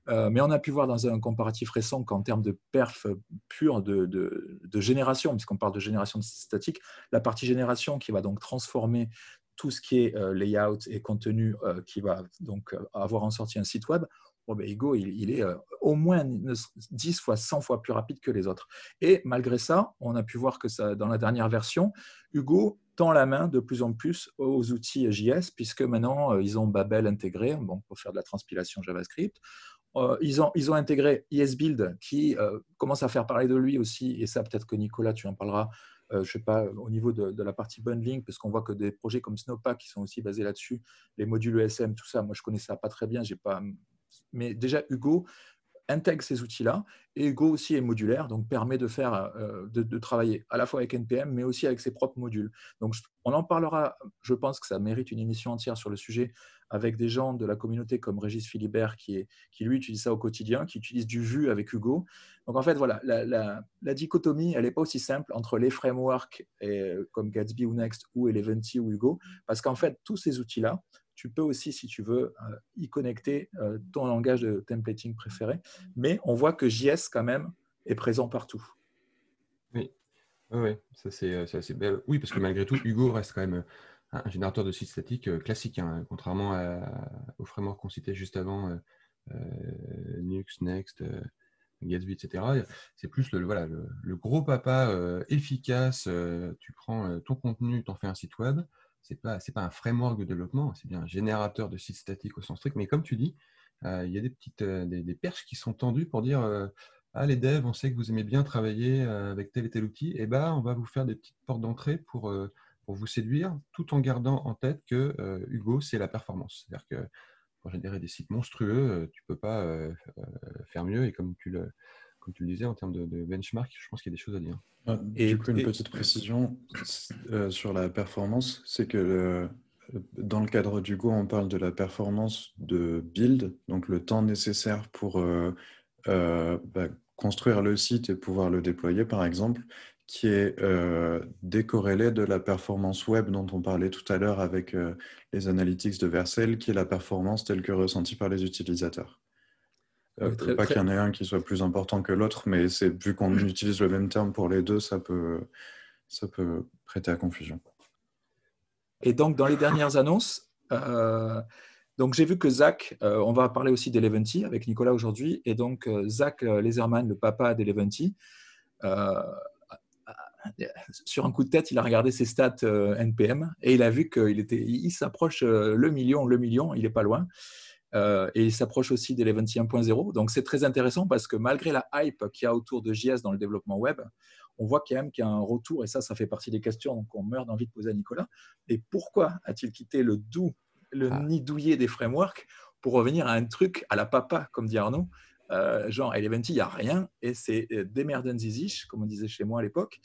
Euh, mais on a pu voir dans un comparatif récent qu'en termes de perf pure de, de, génération, puisqu'on parle de génération statique, la partie génération qui va donc transformer tout ce qui est euh, layout et contenu euh, qui va donc avoir en sortie un site web, bon, ben, Ego, il, est au moins 10 fois, 100 fois plus rapide que les autres. Et malgré ça, on a pu voir que ça, dans la dernière version, Hugo tend la main de plus en plus aux outils JS, puisque maintenant, ils ont Babel intégré bon, pour faire de la transpilation JavaScript. Euh, ils, ont, intégré ESBuild qui euh, commence à faire parler de lui aussi, et ça peut-être que Nicolas, tu en parleras, euh, je sais pas, au niveau de, la partie bundling, parce qu'on voit que des projets comme Snowpack qui sont aussi basés là-dessus, les modules ESM, tout ça, moi je connais ça pas très bien, j'ai pas... mais déjà Hugo intègre ces outils-là. Et Go aussi est modulaire, donc permet de, faire, de, travailler à la fois avec NPM, mais aussi avec ses propres modules. Donc, on en parlera, je pense que ça mérite une émission entière sur le sujet, avec des gens de la communauté comme Régis Philibert, qui, lui utilise ça au quotidien, qui utilise du Vue avec Hugo. Donc en fait, voilà, la, dichotomie, elle n'est pas aussi simple entre les frameworks et, comme Gatsby ou Next ou Eleventy ou Hugo, parce qu'en fait, tous ces outils-là, tu peux aussi, si tu veux, euh, y connecter euh, ton langage de templating préféré. Mais on voit que JS, quand même, est présent partout. Oui, oui, ça c'est assez belle. Oui, parce que malgré tout, Hugo reste quand même un générateur de site statique euh, classique, hein, contrairement au framework qu'on citait juste avant, euh, euh, Nux, Next, Gatsby, etc. C'est plus le, voilà, le, gros papa efficace. tu prends ton contenu, tu en fais un site web. Ce n'est pas, pas un framework de développement, c'est bien un générateur de site statique au sens strict. Mais comme tu dis, il y a des petites des, perches qui sont tendues pour dire ah, les devs, on sait que vous aimez bien travailler avec tel et tel outil, et eh ben, on va vous faire des petites portes d'entrée pour pour vous séduire, tout en gardant en tête que euh, Hugo, c'est la performance. C'est-à-dire que pour générer des sites monstrueux, euh, tu ne peux pas euh, faire mieux. Et comme tu le, comme tu le disais, en termes de, benchmark, je pense qu'il y a des choses à dire. Ah, et du coup, une petite précision sur la performance, c'est que dans le cadre d'Hugo, on parle de la performance de build, donc le temps nécessaire pour bah, construire le site et pouvoir le déployer, par exemple, qui est euh, décorrélé de la performance web dont on parlait tout à l'heure avec euh, les analytics de Vercel, qui est la performance telle que ressentie par les utilisateurs. Euh, pas qu'il y en ait un qui soit plus important que l'autre, mais c'est vu qu'on utilise le même terme pour les deux, ça peut, ça peut prêter à confusion. Et donc, dans les dernières annonces, donc j'ai vu que Zach, on va parler aussi d'Eleventy avec Nicolas aujourd'hui, et donc Zach Laserman, le papa d'Eleventy, sur un coup de tête, il a regardé ses stats euh, NPM et il a vu qu'il était, il s'approche euh, le million, le million, il n'est pas loin. Euh, et il s'approche aussi d'Eleventy 1.0. Donc c'est très intéressant parce que malgré la hype qu'il y a autour de JS dans le développement web, on voit quand même qu'il y a un retour, et ça, ça fait partie des questions qu'on meurt d'envie de poser à Nicolas. Et pourquoi a-t-il quitté le doux, le ah. nid douillet des frameworks pour revenir à un truc à la papa, comme dit Arnaud euh, genre, Eleventy, il n'y a rien et c'est euh, Zizish, comme on disait chez moi à l'époque.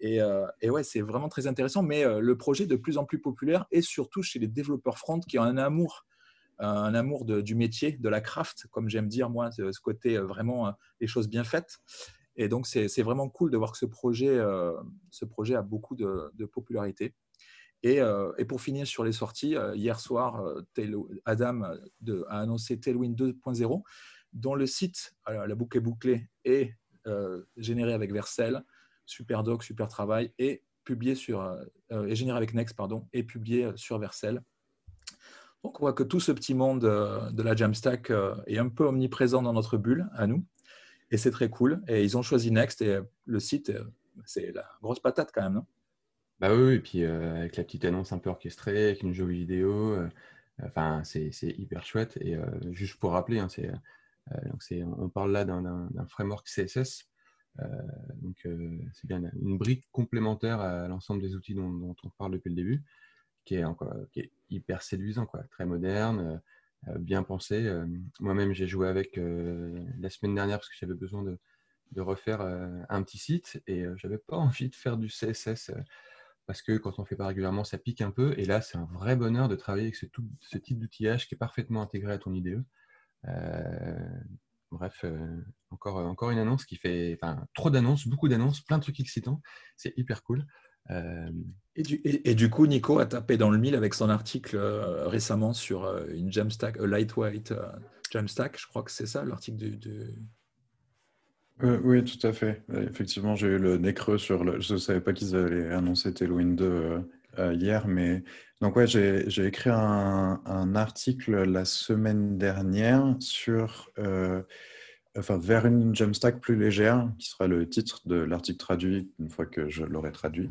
Et, euh, ouais, c'est vraiment très intéressant, mais le projet est de plus en plus populaire et surtout chez les développeurs front qui ont un amour, un amour du métier, de la craft, comme j'aime dire moi, ce, côté vraiment les choses bien faites. Et donc, c'est vraiment cool de voir que ce projet, ce projet a beaucoup de, popularité. Et, et, pour finir sur les sorties, hier soir, Adam a annoncé Tailwind 2.0 dont le site, la boucle est bouclée, est euh, généré avec Vercel, super doc, super travail, et publié sur, euh, est généré avec Next, pardon, et publié sur Vercel. Donc on voit que tout ce petit monde euh, de la Jamstack est un peu omniprésent dans notre bulle, à nous, et c'est très cool. Et ils ont choisi Next, et le site, c'est la grosse patate quand même, non? Bah oui, et puis avec la petite annonce un peu orchestrée, avec une jolie vidéo, enfin c'est hyper chouette. Et juste pour rappeler, hein, c'est euh, donc on parle là d'un framework CSS. Euh, donc euh, c'est bien une brique complémentaire à l'ensemble des outils dont, on parle depuis le début, qui est, qui est hyper séduisant, quoi, très moderne, bien pensé. Moi-même, j'ai joué avec la semaine dernière parce que j'avais besoin de, refaire un petit site et j'avais pas envie de faire du CSS parce que quand on fait pas régulièrement, ça pique un peu. Et là, c'est un vrai bonheur de travailler avec ce, ce type d'outillage qui est parfaitement intégré à ton IDE. Euh, bref, euh, encore, encore une annonce qui fait enfin, trop d'annonces, beaucoup d'annonces, plein de trucs excitants. C'est hyper cool. Euh, et, du, et, du, coup, Nico a tapé dans le mille avec son article récemment sur une Jamstack, a lightweight Jamstack. Je crois que c'est ça l'article du. oui, tout à fait. Effectivement, j'ai eu le nez creux sur le. Je ne savais pas qu'ils allaient annoncer Tailwind 2 hier, mais donc ouais, j'ai écrit un, article la semaine dernière sur, euh, enfin, vers une Jamstack plus légère, qui sera le titre de l'article traduit une fois que je l'aurai traduit,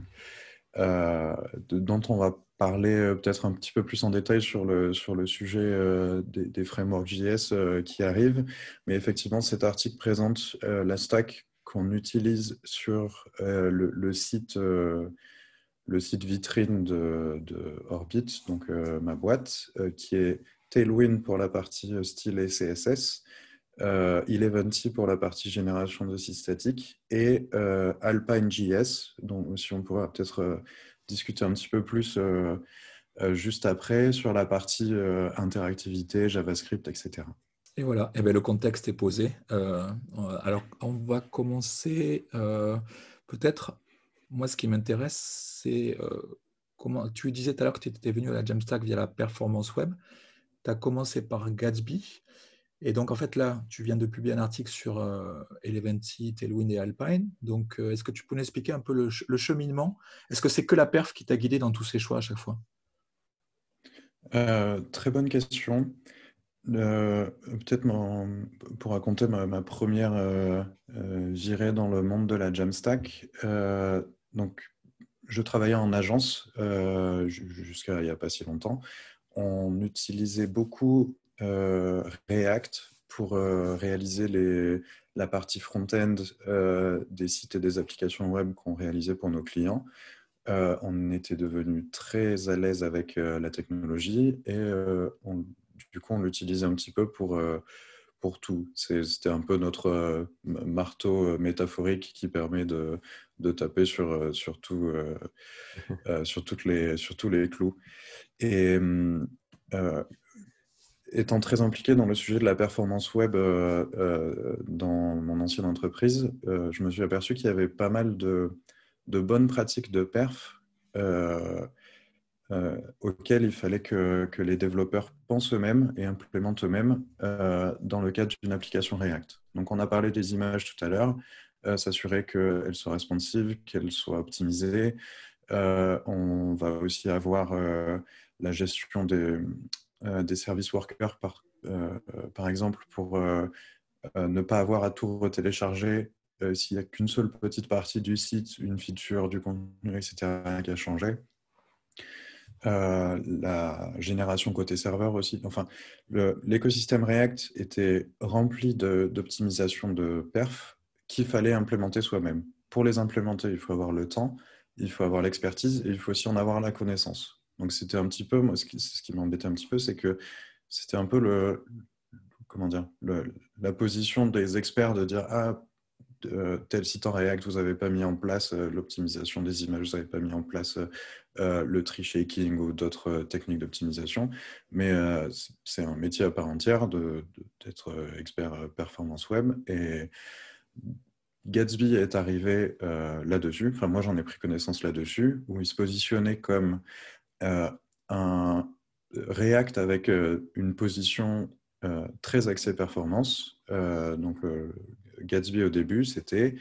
euh, dont on va parler euh, peut-être un petit peu plus en détail sur le, sur le sujet des, frameworks JS qui arrivent. Mais effectivement, cet article présente la stack qu'on utilise sur le, site le site vitrine de, Orbit, donc euh, ma boîte, euh, qui est Tailwind pour la partie euh, style et CSS, Eleventy pour la partie génération de sites statiques et AlpineJS, dont aussi on pourra peut-être discuter un petit peu plus juste après sur la partie interactivité, JavaScript, etc. Et voilà, eh bien, le contexte est posé. alors, on va commencer peut-être, moi ce qui m'intéresse, c'est comment, tu disais tout à l'heure que tu étais venu à la Jamstack via la performance web. Tu as commencé par Gatsby. Et donc, en fait, là, tu viens de publier un article sur euh, Eleventy, Tailwind et Alpine. Donc, euh, est-ce que tu peux nous expliquer un peu le, cheminement? Est-ce que c'est que la perf qui t'a guidé dans tous ces choix à chaque fois? Euh, Très bonne question. Peut-être pour raconter ma, première virée dans le monde de la Jamstack. Donc, je travaillais en agence jusqu'à il n'y a pas si longtemps. On utilisait beaucoup euh, React pour euh, réaliser la partie front-end euh, des sites et des applications web qu'on réalisait pour nos clients. on était devenu très à l'aise avec la technologie et du coup, on l'utilisait un petit peu pour, pour tout. C'était un peu notre marteau métaphorique qui permet de, de taper sur, sur, tout, sur, toutes les, sur tous les clous. Et étant très impliqué dans le sujet de la performance web euh, euh, dans mon ancienne entreprise, euh, je me suis aperçu qu'il y avait pas mal de, bonnes pratiques de perf auxquelles il fallait que, les développeurs pensent eux-mêmes et implémentent eux-mêmes dans le cadre d'une application React. Donc on a parlé des images tout à l'heure, s'assurer qu'elles soient responsives, qu'elles soient optimisées. on va aussi avoir la gestion des, euh, des services workers, par, euh, exemple, pour euh, ne pas avoir à tout retélécharger s'il n'y a qu'une seule petite partie du site, une feature, du contenu, etc., qui a changé. la génération côté serveur aussi. Enfin, l'écosystème React était rempli d'optimisation de, perf qu'il fallait implémenter soi-même. Pour les implémenter, il faut avoir le temps, il faut avoir l'expertise et il faut aussi en avoir la connaissance. Donc c'était un petit peu, moi, ce qui, m'embêtait un petit peu, c'est que c'était un peu le, comment dire, la position des experts de dire ah tel site en React, vous n'avez pas mis en place euh, l'optimisation des images, vous n'avez pas mis en place euh, le tree shaking ou d'autres euh, techniques d'optimisation, mais c'est un métier à part entière d'être expert performance web et Gatsby est arrivé là-dessus, enfin moi j'en ai pris connaissance là-dessus, où il se positionnait comme euh, un React avec euh, une position euh, très axée performance. donc, Gatsby au début, c'était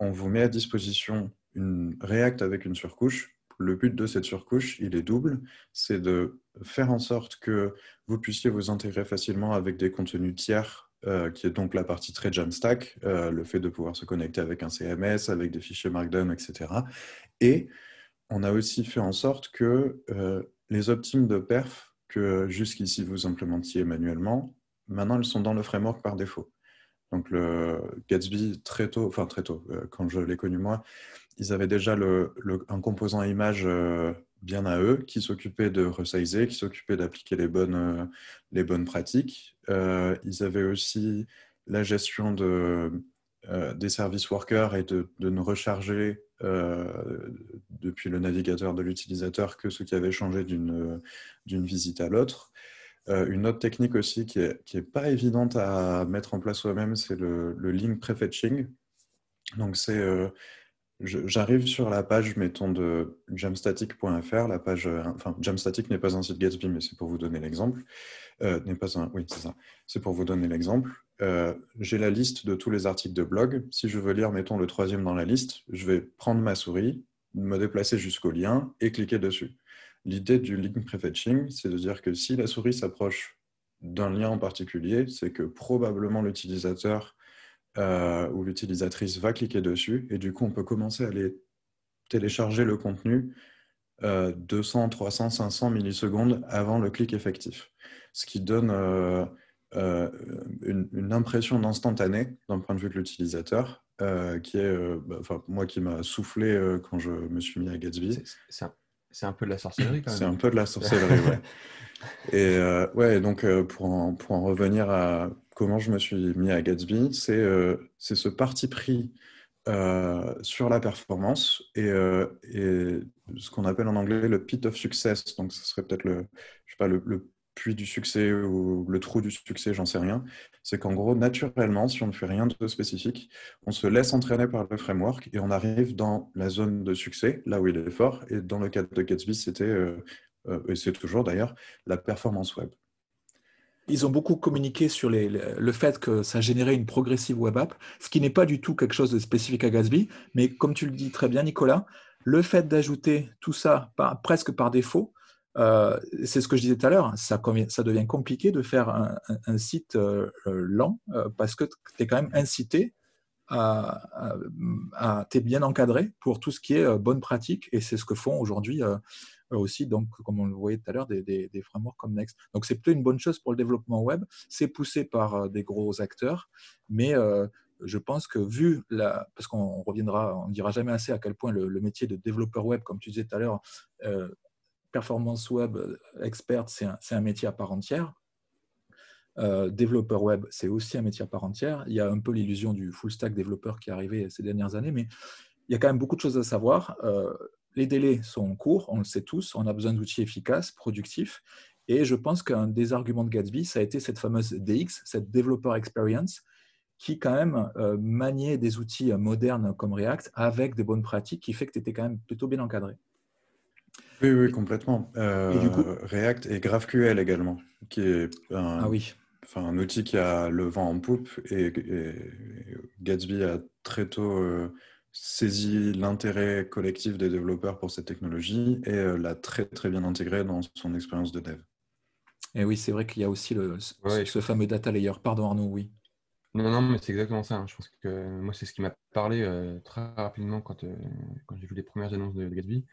on vous met à disposition une React avec une surcouche. Le but de cette surcouche, il est double, c'est de faire en sorte que vous puissiez vous intégrer facilement avec des contenus tiers, qui est donc la partie très Jamstack, le fait de pouvoir se connecter avec un CMS, avec des fichiers Markdown, etc. Et on a aussi fait en sorte que euh, les optimes de perf que jusqu'ici vous implémentiez manuellement, maintenant elles sont dans le framework par défaut. Donc le Gatsby, très tôt, enfin très tôt, euh, quand je l'ai connu moi, ils avaient déjà un composant image euh, bien à eux qui s'occupait de resizer, qui s'occupait d'appliquer les, bonnes, les bonnes pratiques. ils avaient aussi la gestion de, des services workers et de, de ne recharger euh, depuis le navigateur de l'utilisateur que ce qui avait changé d'une visite à l'autre. Euh, une autre technique aussi qui n'est qui est pas évidente à mettre en place soi-même, c'est le, le, link prefetching. Donc, c'est euh, J'arrive sur la page, mettons, de jamstatic.fr. La page, enfin, Jamstatic n'est pas un site Gatsby, mais c'est pour vous donner l'exemple. n'est pas un, oui, c'est ça. C'est pour vous donner l'exemple. Euh, j'ai la liste de tous les articles de blog. Si je veux lire, mettons, le troisième dans la liste, je vais prendre ma souris, me déplacer jusqu'au lien et cliquer dessus. L'idée du link prefetching, c'est de dire que si la souris s'approche d'un lien en particulier, c'est que probablement l'utilisateur euh, ou l'utilisatrice va cliquer dessus et du coup, on peut commencer à aller télécharger le contenu 200, 300, 500 millisecondes avant le clic effectif. Ce qui donne euh, euh, une, impression d'instantané d'un point de vue de l'utilisateur, qui est, bah, moi qui m'a soufflé quand je me suis mis à Gatsby. C'est peu de la sorcellerie quand même. C'est un peu de la sorcellerie, ouais. Et ouais, donc pour en, pour en revenir à, comment je me suis mis à Gatsby, c'est ce parti pris sur la performance et, et ce qu'on appelle en anglais le pit of success. Donc, ce serait peut-être le, je sais pas, le, le puits du succès ou le trou du succès, j'en sais rien. C'est qu'en gros, naturellement, si on ne fait rien de spécifique, on se laisse entraîner par le framework et on arrive dans la zone de succès, là où il est fort. Et dans le cas de Gatsby, c'était, euh, euh, et c'est toujours d'ailleurs, la performance web. Ils ont beaucoup communiqué sur le fait que ça générait une progressive web app, ce qui n'est pas du tout quelque chose de spécifique à Gatsby, mais comme tu le dis très bien, Nicolas, le fait d'ajouter tout ça presque par défaut, euh, c'est ce que je disais tout à l'heure, ça, ça, devient compliqué de faire un, site euh, euh, lent parce que tu es quand même incité à, à, es bien encadré pour tout ce qui est bonne pratique et c'est ce que font aujourd'hui aussi, donc, comme on le voyait tout à l'heure, des, frameworks comme Next. Donc c'est plutôt une bonne chose pour le développement web, c'est poussé par des gros acteurs, mais je pense que vu la, parce qu'on reviendra, on ne dira jamais assez à quel point le, métier de développeur web, comme tu disais tout à l'heure, performance web euh, expert, c'est un, métier à part entière. Euh, développeur web, c'est aussi un métier à part entière. Il y a un peu l'illusion du full stack développeur qui est arrivé ces dernières années, mais il y a quand même beaucoup de choses à savoir. Euh, les délais sont courts, on le sait tous, on a besoin d'outils efficaces, productifs, et je pense qu'un des arguments de Gatsby, ça a été cette fameuse DX, cette Developer Experience, qui quand même maniait des outils modernes comme React avec des bonnes pratiques, qui fait que tu étais quand même plutôt bien encadré. Oui, oui, complètement. Euh, React et GraphQL également, qui est un, ah oui. enfin, un outil qui a le vent en poupe et, Gatsby a très tôt euh, saisi l'intérêt collectif des développeurs pour cette technologie et euh, l'a très très bien intégré dans son expérience de dev. Et oui, c'est vrai qu'il y a aussi le, ce fameux data layer. Pardon Arnaud, oui. Non, non, mais c'est exactement ça. Hein. Je pense que moi, c'est ce qui m'a parlé très rapidement quand, quand j'ai vu les premières annonces de Gatsby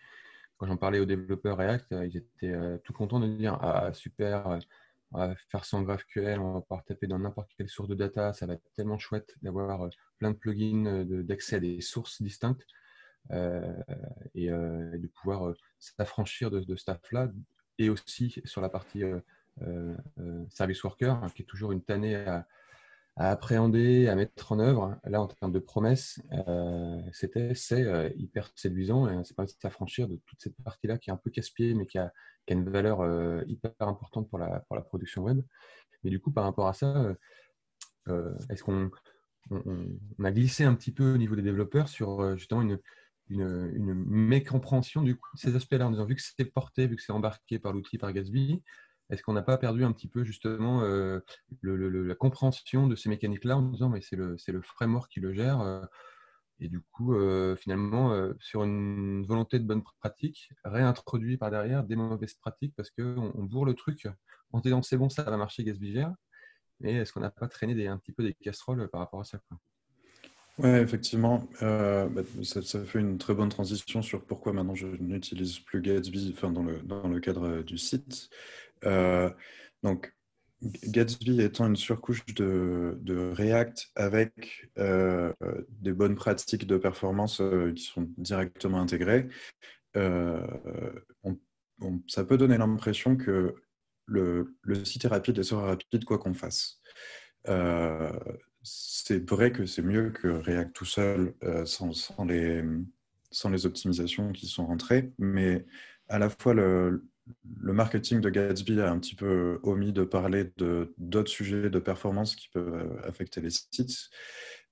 quand j'en parlais aux développeurs React, euh, ils étaient euh, tout contents de dire Ah, super, euh, on va faire sans GraphQL, on va pouvoir taper dans n'importe quelle source de data, ça va être tellement chouette d'avoir plein de plugins d'accès à des sources distinctes et, de pouvoir s'affranchir de, ce staff-là. Et aussi sur la partie service worker, hein, qui est toujours une tannée à, à appréhender, à mettre en œuvre. Là, en termes de promesses, euh, c'était, c'est euh, hyper séduisant et c'est pas de s'affranchir de toute cette partie-là qui est un peu casse-pied, mais qui a, une valeur euh, hyper importante pour la, production web. Mais du coup, par rapport à ça, est-ce qu'on on, a glissé un petit peu au niveau des développeurs sur justement une, mécompréhension de ces aspects-là en disant vu que c'est porté, vu que c'est embarqué par l'outil par Gatsby, est-ce qu'on n'a pas perdu un petit peu justement euh, la compréhension de ces mécaniques-là en disant mais c'est le, framework qui le gère euh, et du coup euh, finalement sur une volonté de bonne pratique réintroduit par derrière des mauvaises pratiques parce qu'on on bourre le truc en disant c'est bon ça va marcher Gatsby gère mais est-ce qu'on n'a pas traîné un petit peu des casseroles par rapport à ça oui, effectivement, bah, ça, fait une très bonne transition sur pourquoi maintenant je n'utilise plus Gatsby enfin, dans, le, dans le cadre du site. Euh, donc, Gatsby étant une surcouche de, React avec euh, des bonnes pratiques de performance euh, qui sont directement intégrées, ça peut donner l'impression que le, site est rapide et sera rapide quoi qu'on fasse. C'est vrai que c'est mieux que React tout seul sans, les, sans les optimisations qui sont rentrées, mais à la fois le, marketing de Gatsby a un petit peu omis de parler d'autres sujets de performance qui peuvent euh, affecter les sites.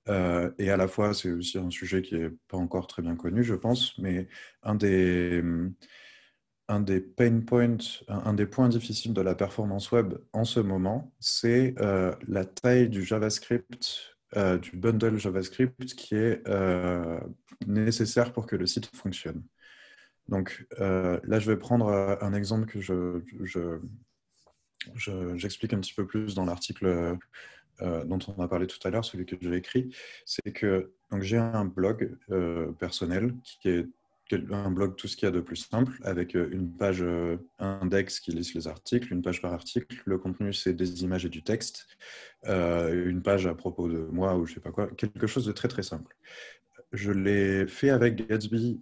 Euh, et à la fois, c'est aussi un sujet qui n'est pas encore très bien connu, je pense, mais un des, un des pain points, un, des points difficiles de la performance web en ce moment, c'est euh, la taille du JavaScript, du bundle JavaScript qui est nécessaire pour que le site fonctionne. Donc euh, là, je vais prendre euh, un exemple que je, j'explique un petit peu plus dans l'article euh, dont on a parlé tout à l'heure, celui que j'ai écrit. C'est que j'ai un blog personnel qui est un blog tout ce qu'il y a de plus simple, avec une page index qui liste les articles, une page par article. Le contenu, c'est des images et du texte, une page à propos de moi ou je sais pas quoi, quelque chose de très très simple. Je l'ai fait avec Gatsby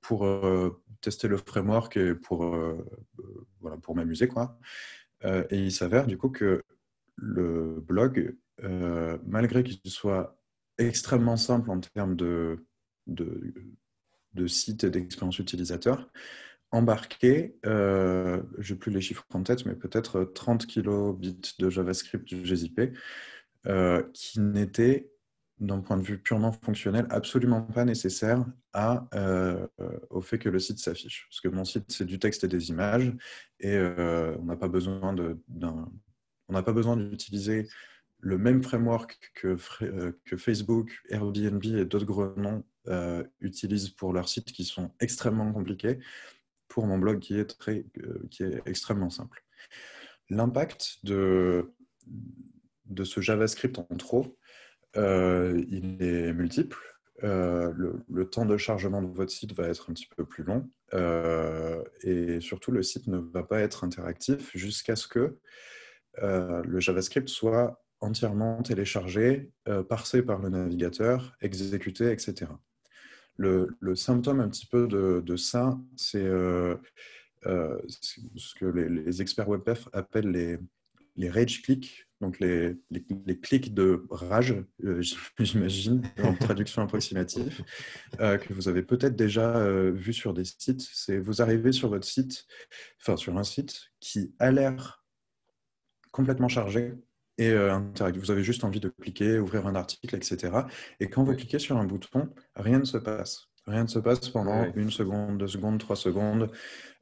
pour euh, tester le framework et pour, euh, euh, voilà, pour m'amuser. quoi. et il s'avère du coup que le blog, malgré qu'il soit extrêmement simple en termes de, de site et d'expérience utilisateur, embarqué, euh, je n'ai plus les chiffres en tête, mais peut-être 30 kilobits de JavaScript GZP, euh, qui n'était, d'un point de vue purement fonctionnel, absolument pas nécessaire euh, au fait que le site s'affiche. Parce que mon site, c'est du texte et des images, et. On n'a pas besoin d'utiliser le même framework que, que, Facebook, Airbnb et d'autres gros noms utilisent pour leurs sites qui sont extrêmement compliqués pour mon blog qui est, très, euh, qui est extrêmement simple. L'impact de, de ce JavaScript en trop, euh, il est multiple. Euh, le, temps de chargement de votre site va être un petit peu plus long et surtout le site ne va pas être interactif jusqu'à ce que le JavaScript soit entièrement téléchargé, parsé par le navigateur, exécuté, etc le, symptôme un petit peu de, ça, c'est euh, euh, ce que les, experts WebPF appellent les, rage clicks, donc les, les, clics de rage, euh, j'imagine, en traduction approximative, que vous avez peut-être déjà vu sur des sites. C'est vous arrivez sur votre site, enfin sur un site qui a l'air complètement chargé, et Vous avez juste envie de cliquer, ouvrir un article, etc. Et quand vous cliquez sur un bouton, rien ne se passe. Rien ne se passe pendant une seconde, deux secondes, trois secondes.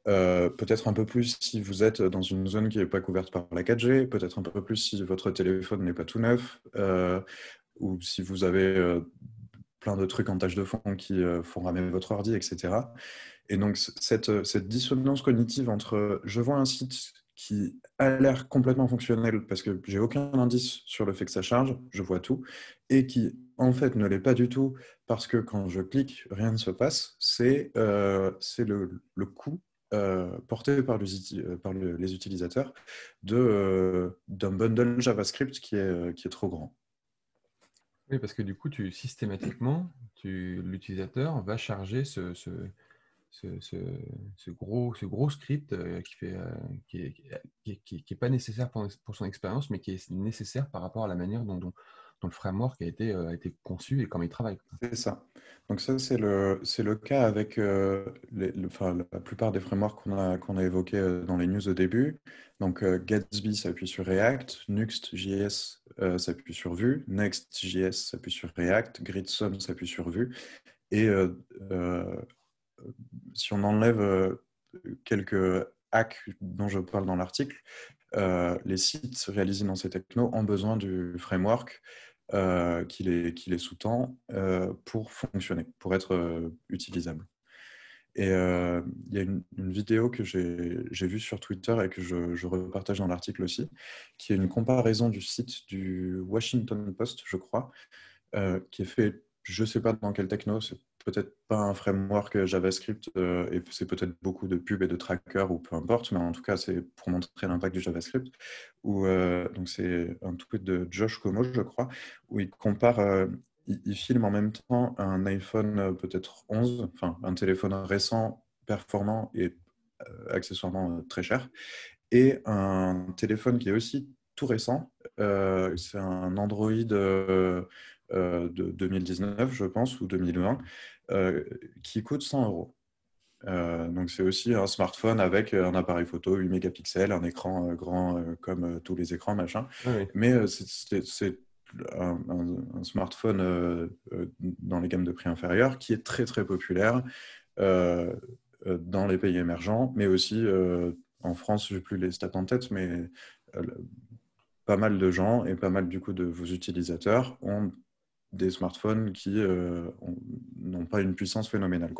peut-être un peu plus si vous êtes dans une zone qui n'est pas couverte par la 4G, peut-être un peu plus si votre téléphone n'est pas tout neuf, ou si vous avez plein de trucs en tâche de fond qui font ramer votre ordi, etc. Et donc, cette, cette dissonance cognitive entre je vois un site qui a l'air complètement fonctionnel parce que j'ai aucun indice sur le fait que ça charge, je vois tout, et qui en fait ne l'est pas du tout parce que quand je clique, rien ne se passe, c'est euh, le, le, coût euh, porté par, les, euh, utilisateurs d'un bundle JavaScript qui est, qui est trop grand. Oui, parce que du coup, systématiquement, l'utilisateur va charger ce, gros, ce gros script euh, qui fait, euh, qui n'est qui, qui, pas nécessaire pour, pour son expérience, mais qui est nécessaire par rapport à la manière dont, dont, le framework a été, euh, a été conçu et comment il travaille. C'est ça. Donc ça, c'est le, le cas avec les, enfin, la plupart des frameworks qu'on a, qu'on a évoqués dans les news au début. Donc Gatsby s'appuie sur React, Nuxt.js s'appuie sur Vue, Next.js s'appuie sur React, Gridsome s'appuie sur Vue. Et si on enlève euh, quelques hacks dont je parle dans l'article, euh, les sites réalisés dans ces technos ont besoin du framework euh, qui les, sous-tend pour fonctionner, pour être utilisable. Et il y a une, vidéo que j'ai vue sur Twitter et que je, je repartage dans l'article aussi, qui est une comparaison du site du Washington Post, je crois, qui est fait, je ne sais pas dans quel techno, c'est peut-être pas un framework JavaScript euh, et c'est peut-être beaucoup de pubs et de trackers ou peu importe, mais en tout cas, c'est pour montrer l'impact du JavaScript. Où, euh, donc, c'est un tweet de Josh Como, je crois, où il compare, euh, il, filme en même temps un iPhone peut-être 11, enfin, un téléphone récent, performant et accessoirement très cher, et un téléphone qui est aussi tout récent. c'est un Android euh, de 2019, je pense, ou 2020, euh, qui coûte 100 euros. Euh, donc c'est aussi un smartphone avec un appareil photo 8 mégapixels, un écran grand comme tous les écrans, machin. Ah Mais c'est un, smartphone dans les gammes de prix inférieures qui est très très populaire dans les pays émergents, mais aussi en France, je n'ai plus les stats en tête, mais pas mal de gens et pas mal du coup de vos utilisateurs ont des smartphones qui euh, n'ont pas une puissance phénoménale.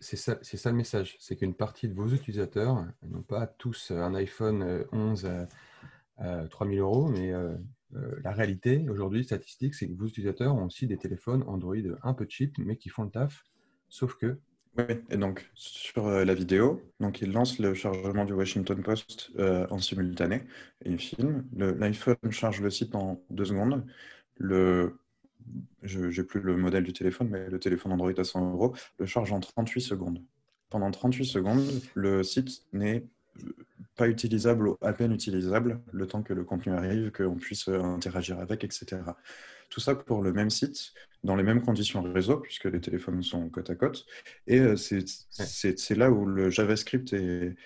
C'est ça, ça, le message, c'est qu'une partie de vos utilisateurs n'ont pas tous un iPhone 11 euh, à, 3000 euros, mais euh, la réalité aujourd'hui, statistique, c'est que vos utilisateurs ont aussi des téléphones Android un peu cheap, mais qui font le taf, sauf que... Oui, et donc sur la vidéo, donc il lance le chargement du Washington Post en simultané, et il filme. L'iPhone charge le site en deux secondes. Le je n'ai plus le modèle du téléphone, mais le téléphone Android à 100 euros, le charge en 38 secondes. Pendant 38 secondes, le site n'est pas utilisable ou à peine utilisable le temps que le contenu arrive, qu'on puisse interagir avec, etc. Tout ça pour le même site, dans les mêmes conditions réseau, puisque les téléphones sont côte à côte. Et c'est là où le JavaScript est,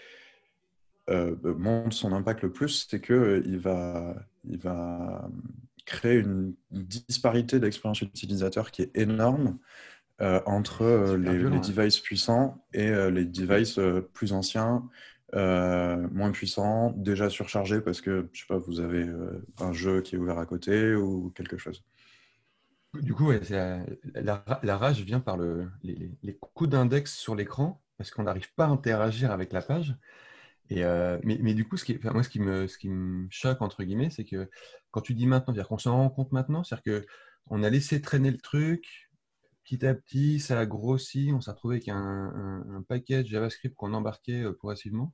montre son impact le plus, c'est qu'il va, il va créer une disparité d'expérience utilisateur qui est énorme euh, entre euh, les, devices puissants et euh, les devices plus anciens, moins puissants, déjà surchargés parce que, je sais pas, vous avez un jeu qui est ouvert à côté ou quelque chose. Du coup, la, rage vient par le, les, les coups d'index sur l'écran parce qu'on n'arrive pas à interagir avec la page. Et mais, du coup, ce qui, moi, ce qui, me, choque, entre guillemets, c'est que quand tu dis maintenant, qu'on s'en rend compte maintenant, c'est-à-dire qu'on a laissé traîner le truc, petit à petit, ça a grossi, on s'est retrouvé avec un, un, package JavaScript qu'on embarquait euh, progressivement.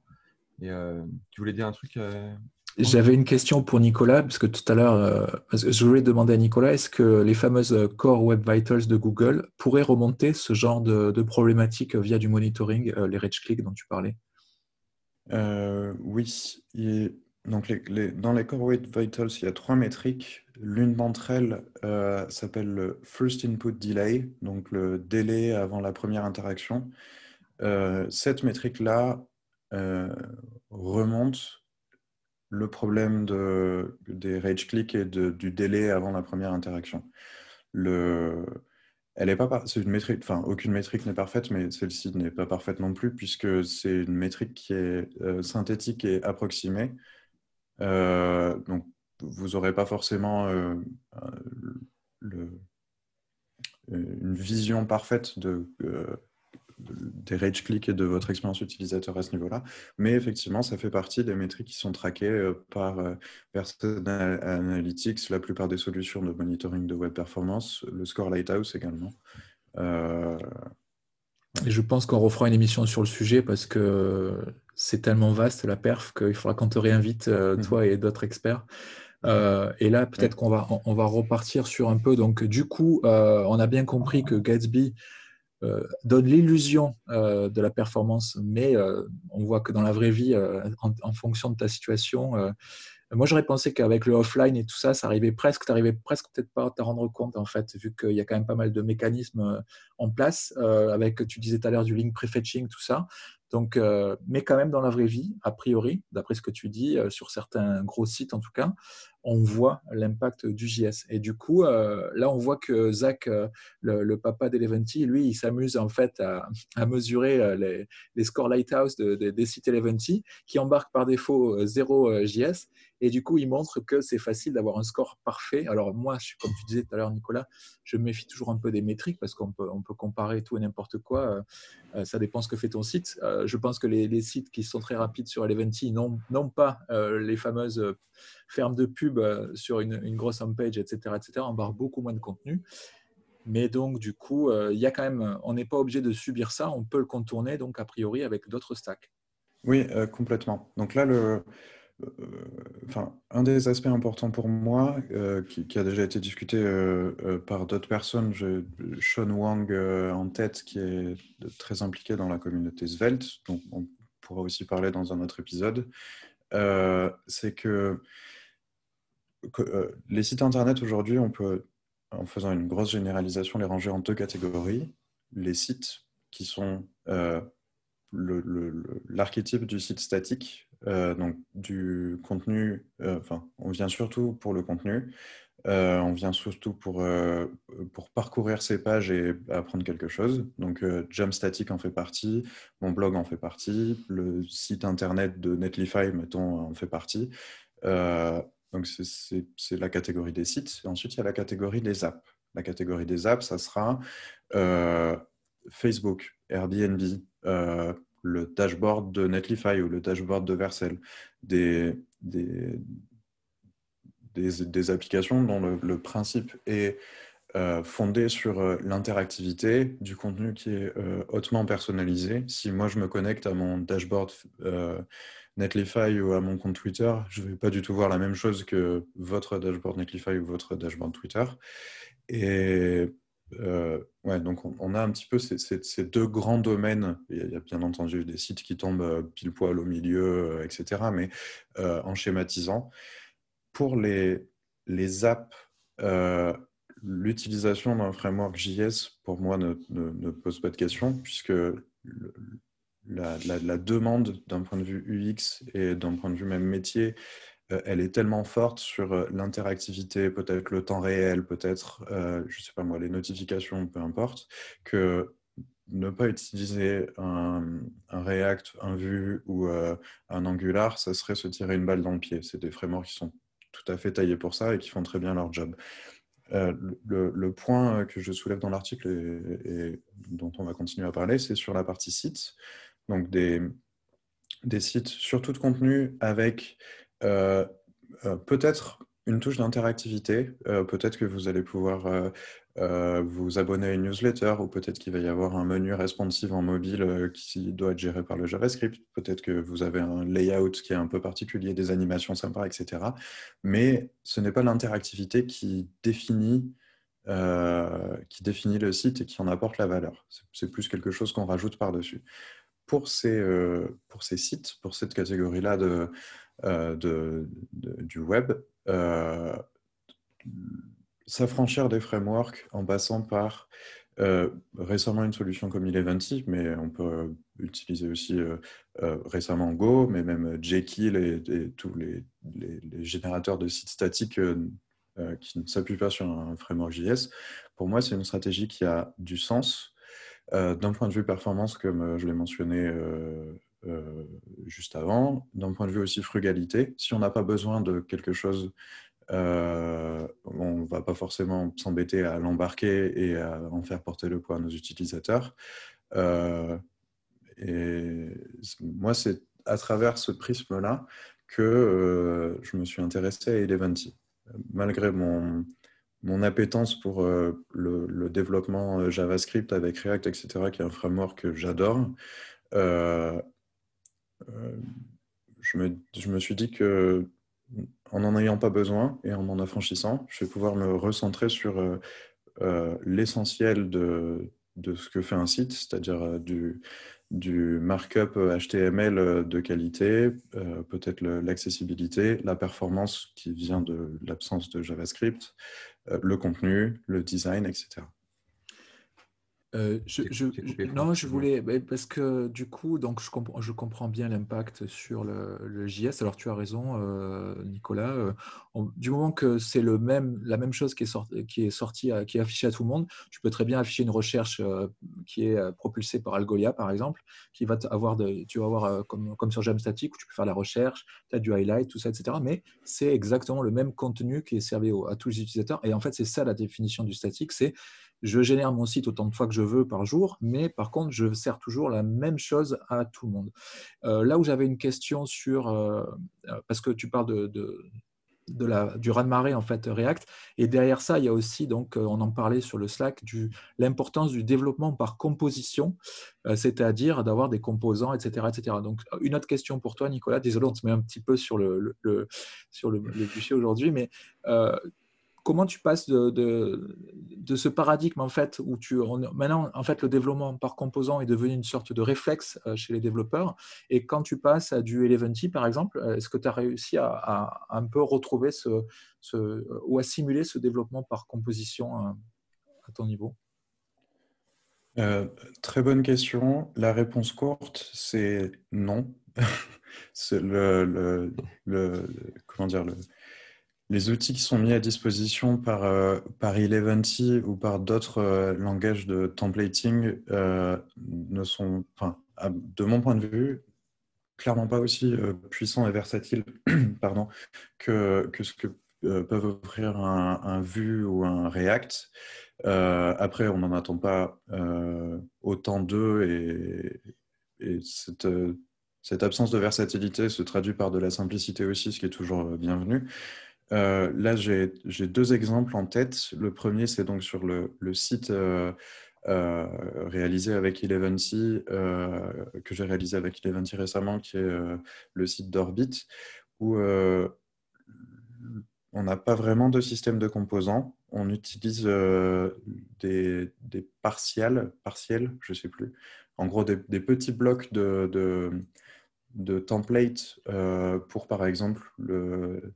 Et euh, tu voulais dire un truc euh, J'avais une question pour Nicolas, parce que tout à l'heure, je voulais demander à Nicolas, est-ce que les fameuses Core Web Vitals de Google pourraient remonter ce genre de, de problématiques via du monitoring, les rage clicks dont tu parlais? Oui. Donc dans les Core Web Vitals, il y a trois métriques. L'une d'entre elles euh, s'appelle le First Input Delay, donc le délai avant la première interaction. Euh, cette métrique-là euh, remonte le problème de, des rage clicks et du délai avant la première interaction. Elle est pas, une métrique, enfin aucune métrique n'est parfaite, mais celle-ci n'est pas parfaite non plus puisque c'est une métrique qui est synthétique et approximée. Euh, donc, vous n'aurez pas forcément euh, une vision parfaite de, des rage clicks et de votre expérience utilisateur à ce niveau-là. Mais effectivement, ça fait partie des métriques qui sont traquées euh, par Personal Analytics, la plupart des solutions de monitoring de web performance, le score Lighthouse également. Et je pense qu'on refera une émission sur le sujet parce que c'est tellement vaste la perf qu'il faudra qu'on te réinvite, euh, mhm. toi et d'autres experts. Euh, et là, peut-être qu'on va, on va repartir sur un peu. Donc, du coup, euh, on a bien compris que Gatsby donne l'illusion de la performance, mais on voit que dans la vraie vie, en, fonction de ta situation, moi, j'aurais pensé qu'avec le offline et tout ça, ça arrivait presque, tu presque peut-être pas à te rendre compte, en fait, vu qu'il y a quand même pas mal de mécanismes en place, avec, tu disais tout à l'heure, du link prefetching, tout ça. Donc, euh, mais quand même dans la vraie vie, a priori, d'après ce que tu dis, euh, sur certains gros sites en tout cas, on voit l'impact du JS. Et du coup, euh, là, on voit que Zach, le, papa d'Eleventy, lui, il s'amuse en fait à, mesurer les, scores Lighthouse des sites Eleventy qui embarquent par défaut zéro JS. Et du coup, il montre que c'est facile d'avoir un score parfait. Alors moi, je, comme tu disais tout à l'heure, Nicolas, je me méfie toujours un peu des métriques parce qu'on peut, on peut comparer tout et n'importe quoi. ça dépend ce que fait ton site. Je pense que les, sites qui sont très rapides sur Eleventy n'ont pas les fameuses fermes de pub sur une, grosse homepage, etc., etc., embarquent beaucoup moins de contenu. Mais donc, du coup, il y a quand même, on n'est pas obligé de subir ça, on peut le contourner, donc, a priori, avec d'autres stacks. Oui, complètement. Donc là, le, euh, enfin, un des aspects importants pour moi, euh, qui, a déjà été discuté euh, par d'autres personnes, j'ai Sean Wang en tête, qui est très impliqué dans la communauté Svelte, donc on pourra aussi parler dans un autre épisode, c'est que, les sites internet aujourd'hui, on peut, en faisant une grosse généralisation, les ranger en deux catégories. Les sites qui sont l'archétype du site statique, euh, donc du contenu, euh, enfin, on vient surtout pour le contenu, euh, on vient surtout pour, pour parcourir ces pages et apprendre quelque chose. Donc Jump Static en fait partie, mon blog en fait partie, le site internet de Netlify, mettons, en fait partie. donc c'est la catégorie des sites. ensuite, il y a la catégorie des apps. La catégorie des apps, ça sera Facebook, Airbnb, le dashboard de Netlify ou le dashboard de Vercel, des, des, des, applications dont le, principe est euh, fondé sur euh, l'interactivité du contenu qui est euh, hautement personnalisé. Si moi je me connecte à mon dashboard Netlify ou à mon compte Twitter, je ne vais pas du tout voir la même chose que votre dashboard Netlify ou votre dashboard Twitter. Et ouais, donc on, a un petit peu ces, deux grands domaines. Il y, a, bien entendu des sites qui tombent pile poil au milieu, etc. Mais en schématisant, pour les, les apps, l'utilisation d'un framework JS, pour moi, ne, pose pas de question, puisque la, la, demande d'un point de vue UX et d'un point de vue même métier, euh, elle est tellement forte sur euh, l'interactivité, peut-être le temps réel, peut-être, euh, je ne sais pas moi, les notifications, peu importe, que ne pas utiliser un, React, un Vue ou un Angular, ça serait se tirer une balle dans le pied. C'est des frameworks qui sont tout à fait taillés pour ça et qui font très bien leur job. le, point que je soulève dans l'article et, dont on va continuer à parler, c'est sur la partie site. Donc des, des sites sur tout de contenu avec euh, euh, peut-être une touche d'interactivité. Euh, peut-être que vous allez pouvoir vous abonner à une newsletter ou peut-être qu'il va y avoir un menu responsive en mobile qui doit être géré par le JavaScript. Peut-être que vous avez un layout qui est un peu particulier, des animations sympas, etc. Mais ce n'est pas l'interactivité qui définit qui définit le site et qui en apporte la valeur. C'est plus quelque chose qu'on rajoute par-dessus. Pour pour ces sites, pour cette catégorie-là de, euh, du web, euh, s'affranchir des frameworks en passant par euh, récemment une solution comme Eleventy, mais on peut utiliser aussi récemment Go, mais même Jekyll et, tous les, générateurs de sites statiques qui ne s'appuient pas sur un framework JS. Pour moi, c'est une stratégie qui a du sens. D'un point de vue performance, comme je l'ai mentionné euh, juste avant. D'un point de vue aussi frugalité, si on n'a pas besoin de quelque chose, euh, on ne va pas forcément s'embêter à l'embarquer et à en faire porter le poids à nos utilisateurs. Euh, et moi, c'est à travers ce prisme-là que je me suis intéressé à Eleventy. Malgré mon, mon appétence pour le, développement JavaScript avec React, etc., qui est un framework que j'adore, je me, je me suis dit que en n'en ayant pas besoin et en m'en affranchissant, je vais pouvoir me recentrer sur euh, euh, l'essentiel de, ce que fait un site, c'est-à-dire du markup HTML de qualité, peut-être l'accessibilité, la performance qui vient de l'absence de JavaScript, le contenu, le design, etc. Euh, je, non, je voulais, parce que du coup, donc je, comprends, je comprends bien l'impact sur le, JS. Alors tu as raison, euh, Nicolas. Euh, du moment que c'est le même, la même chose qui est, sorti, qui est sortie, qui est affichée à tout le monde, tu peux très bien afficher une recherche qui est propulsée par Algolia, par exemple, qui va avoir, de, tu vas avoir comme, comme sur Jamstatic où tu peux faire la recherche, tu as du highlight, tout ça, etc. Mais c'est exactement le même contenu qui est servi à tous les utilisateurs. Et en fait, c'est ça la définition du statique, c'est je génère mon site autant de fois que je veux par jour, mais par contre, je sers toujours la même chose à tout le monde. Euh, là où j'avais une question sur, euh, euh, parce que tu parles de, de, la, du raz-de-marée en fait React, et derrière ça, il y a aussi, donc, on en parlait sur le Slack, l'importance du développement par composition, c'est-à-dire d'avoir des composants, etc., etc. Donc, une autre question pour toi, Nicolas. Désolé, on te met un petit peu sur le, le, sur le, bûcher aujourd'hui, mais comment tu passes de, de, ce paradigme en fait où tu maintenant en fait le développement par composant est devenu une sorte de réflexe euh, chez les développeurs et quand tu passes à du Eleventy par exemple euh, est-ce que tu as réussi à, un peu retrouver ce, ou à simuler ce développement par composition à, ton niveau? Euh, très bonne question. La réponse courte, c'est non. c'est le, le, le, comment dire le, les outils qui sont mis à disposition par, euh, Eleventy ou par d'autres euh, langages de templating euh, ne sont, de mon point de vue, clairement pas aussi puissants et versatiles que, que ce que peuvent offrir un, Vue ou un React. après, on n'en attend pas autant d'eux et, et cette, cette absence de versatilité se traduit par de la simplicité aussi, ce qui est toujours bienvenu. Euh, là, j'ai deux exemples en tête. Le premier, c'est donc sur le, site euh, euh, réalisé avec Eleventy, que j'ai réalisé avec Eleventy récemment, qui est le site d'Orbit, où on n'a pas vraiment de système de composants. On utilise des, partiels, partiels, je ne sais plus. En gros, des, petits blocs de, de, templates pour, par exemple, le,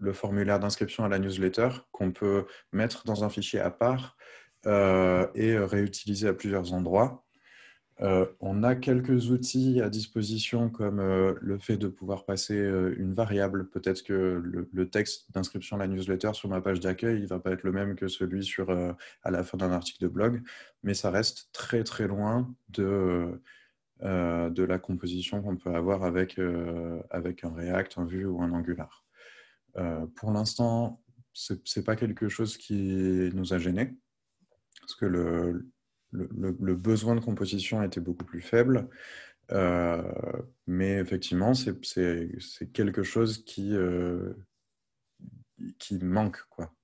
le formulaire d'inscription à la newsletter qu'on peut mettre dans un fichier à part et réutiliser à plusieurs endroits. Euh, on a quelques outils à disposition comme euh, le fait de pouvoir passer euh, une variable. Peut-être que le, texte d'inscription à la newsletter sur ma page d'accueil ne va pas être le même que celui sur, à la fin d'un article de blog, mais ça reste très très loin de, de la composition qu'on peut avoir avec, avec un React, un Vue ou un Angular. Pour l'instant, ce n'est pas quelque chose qui nous a gênés, parce que le, besoin de composition était beaucoup plus faible. Euh, mais effectivement, c'est quelque chose qui, euh, qui manque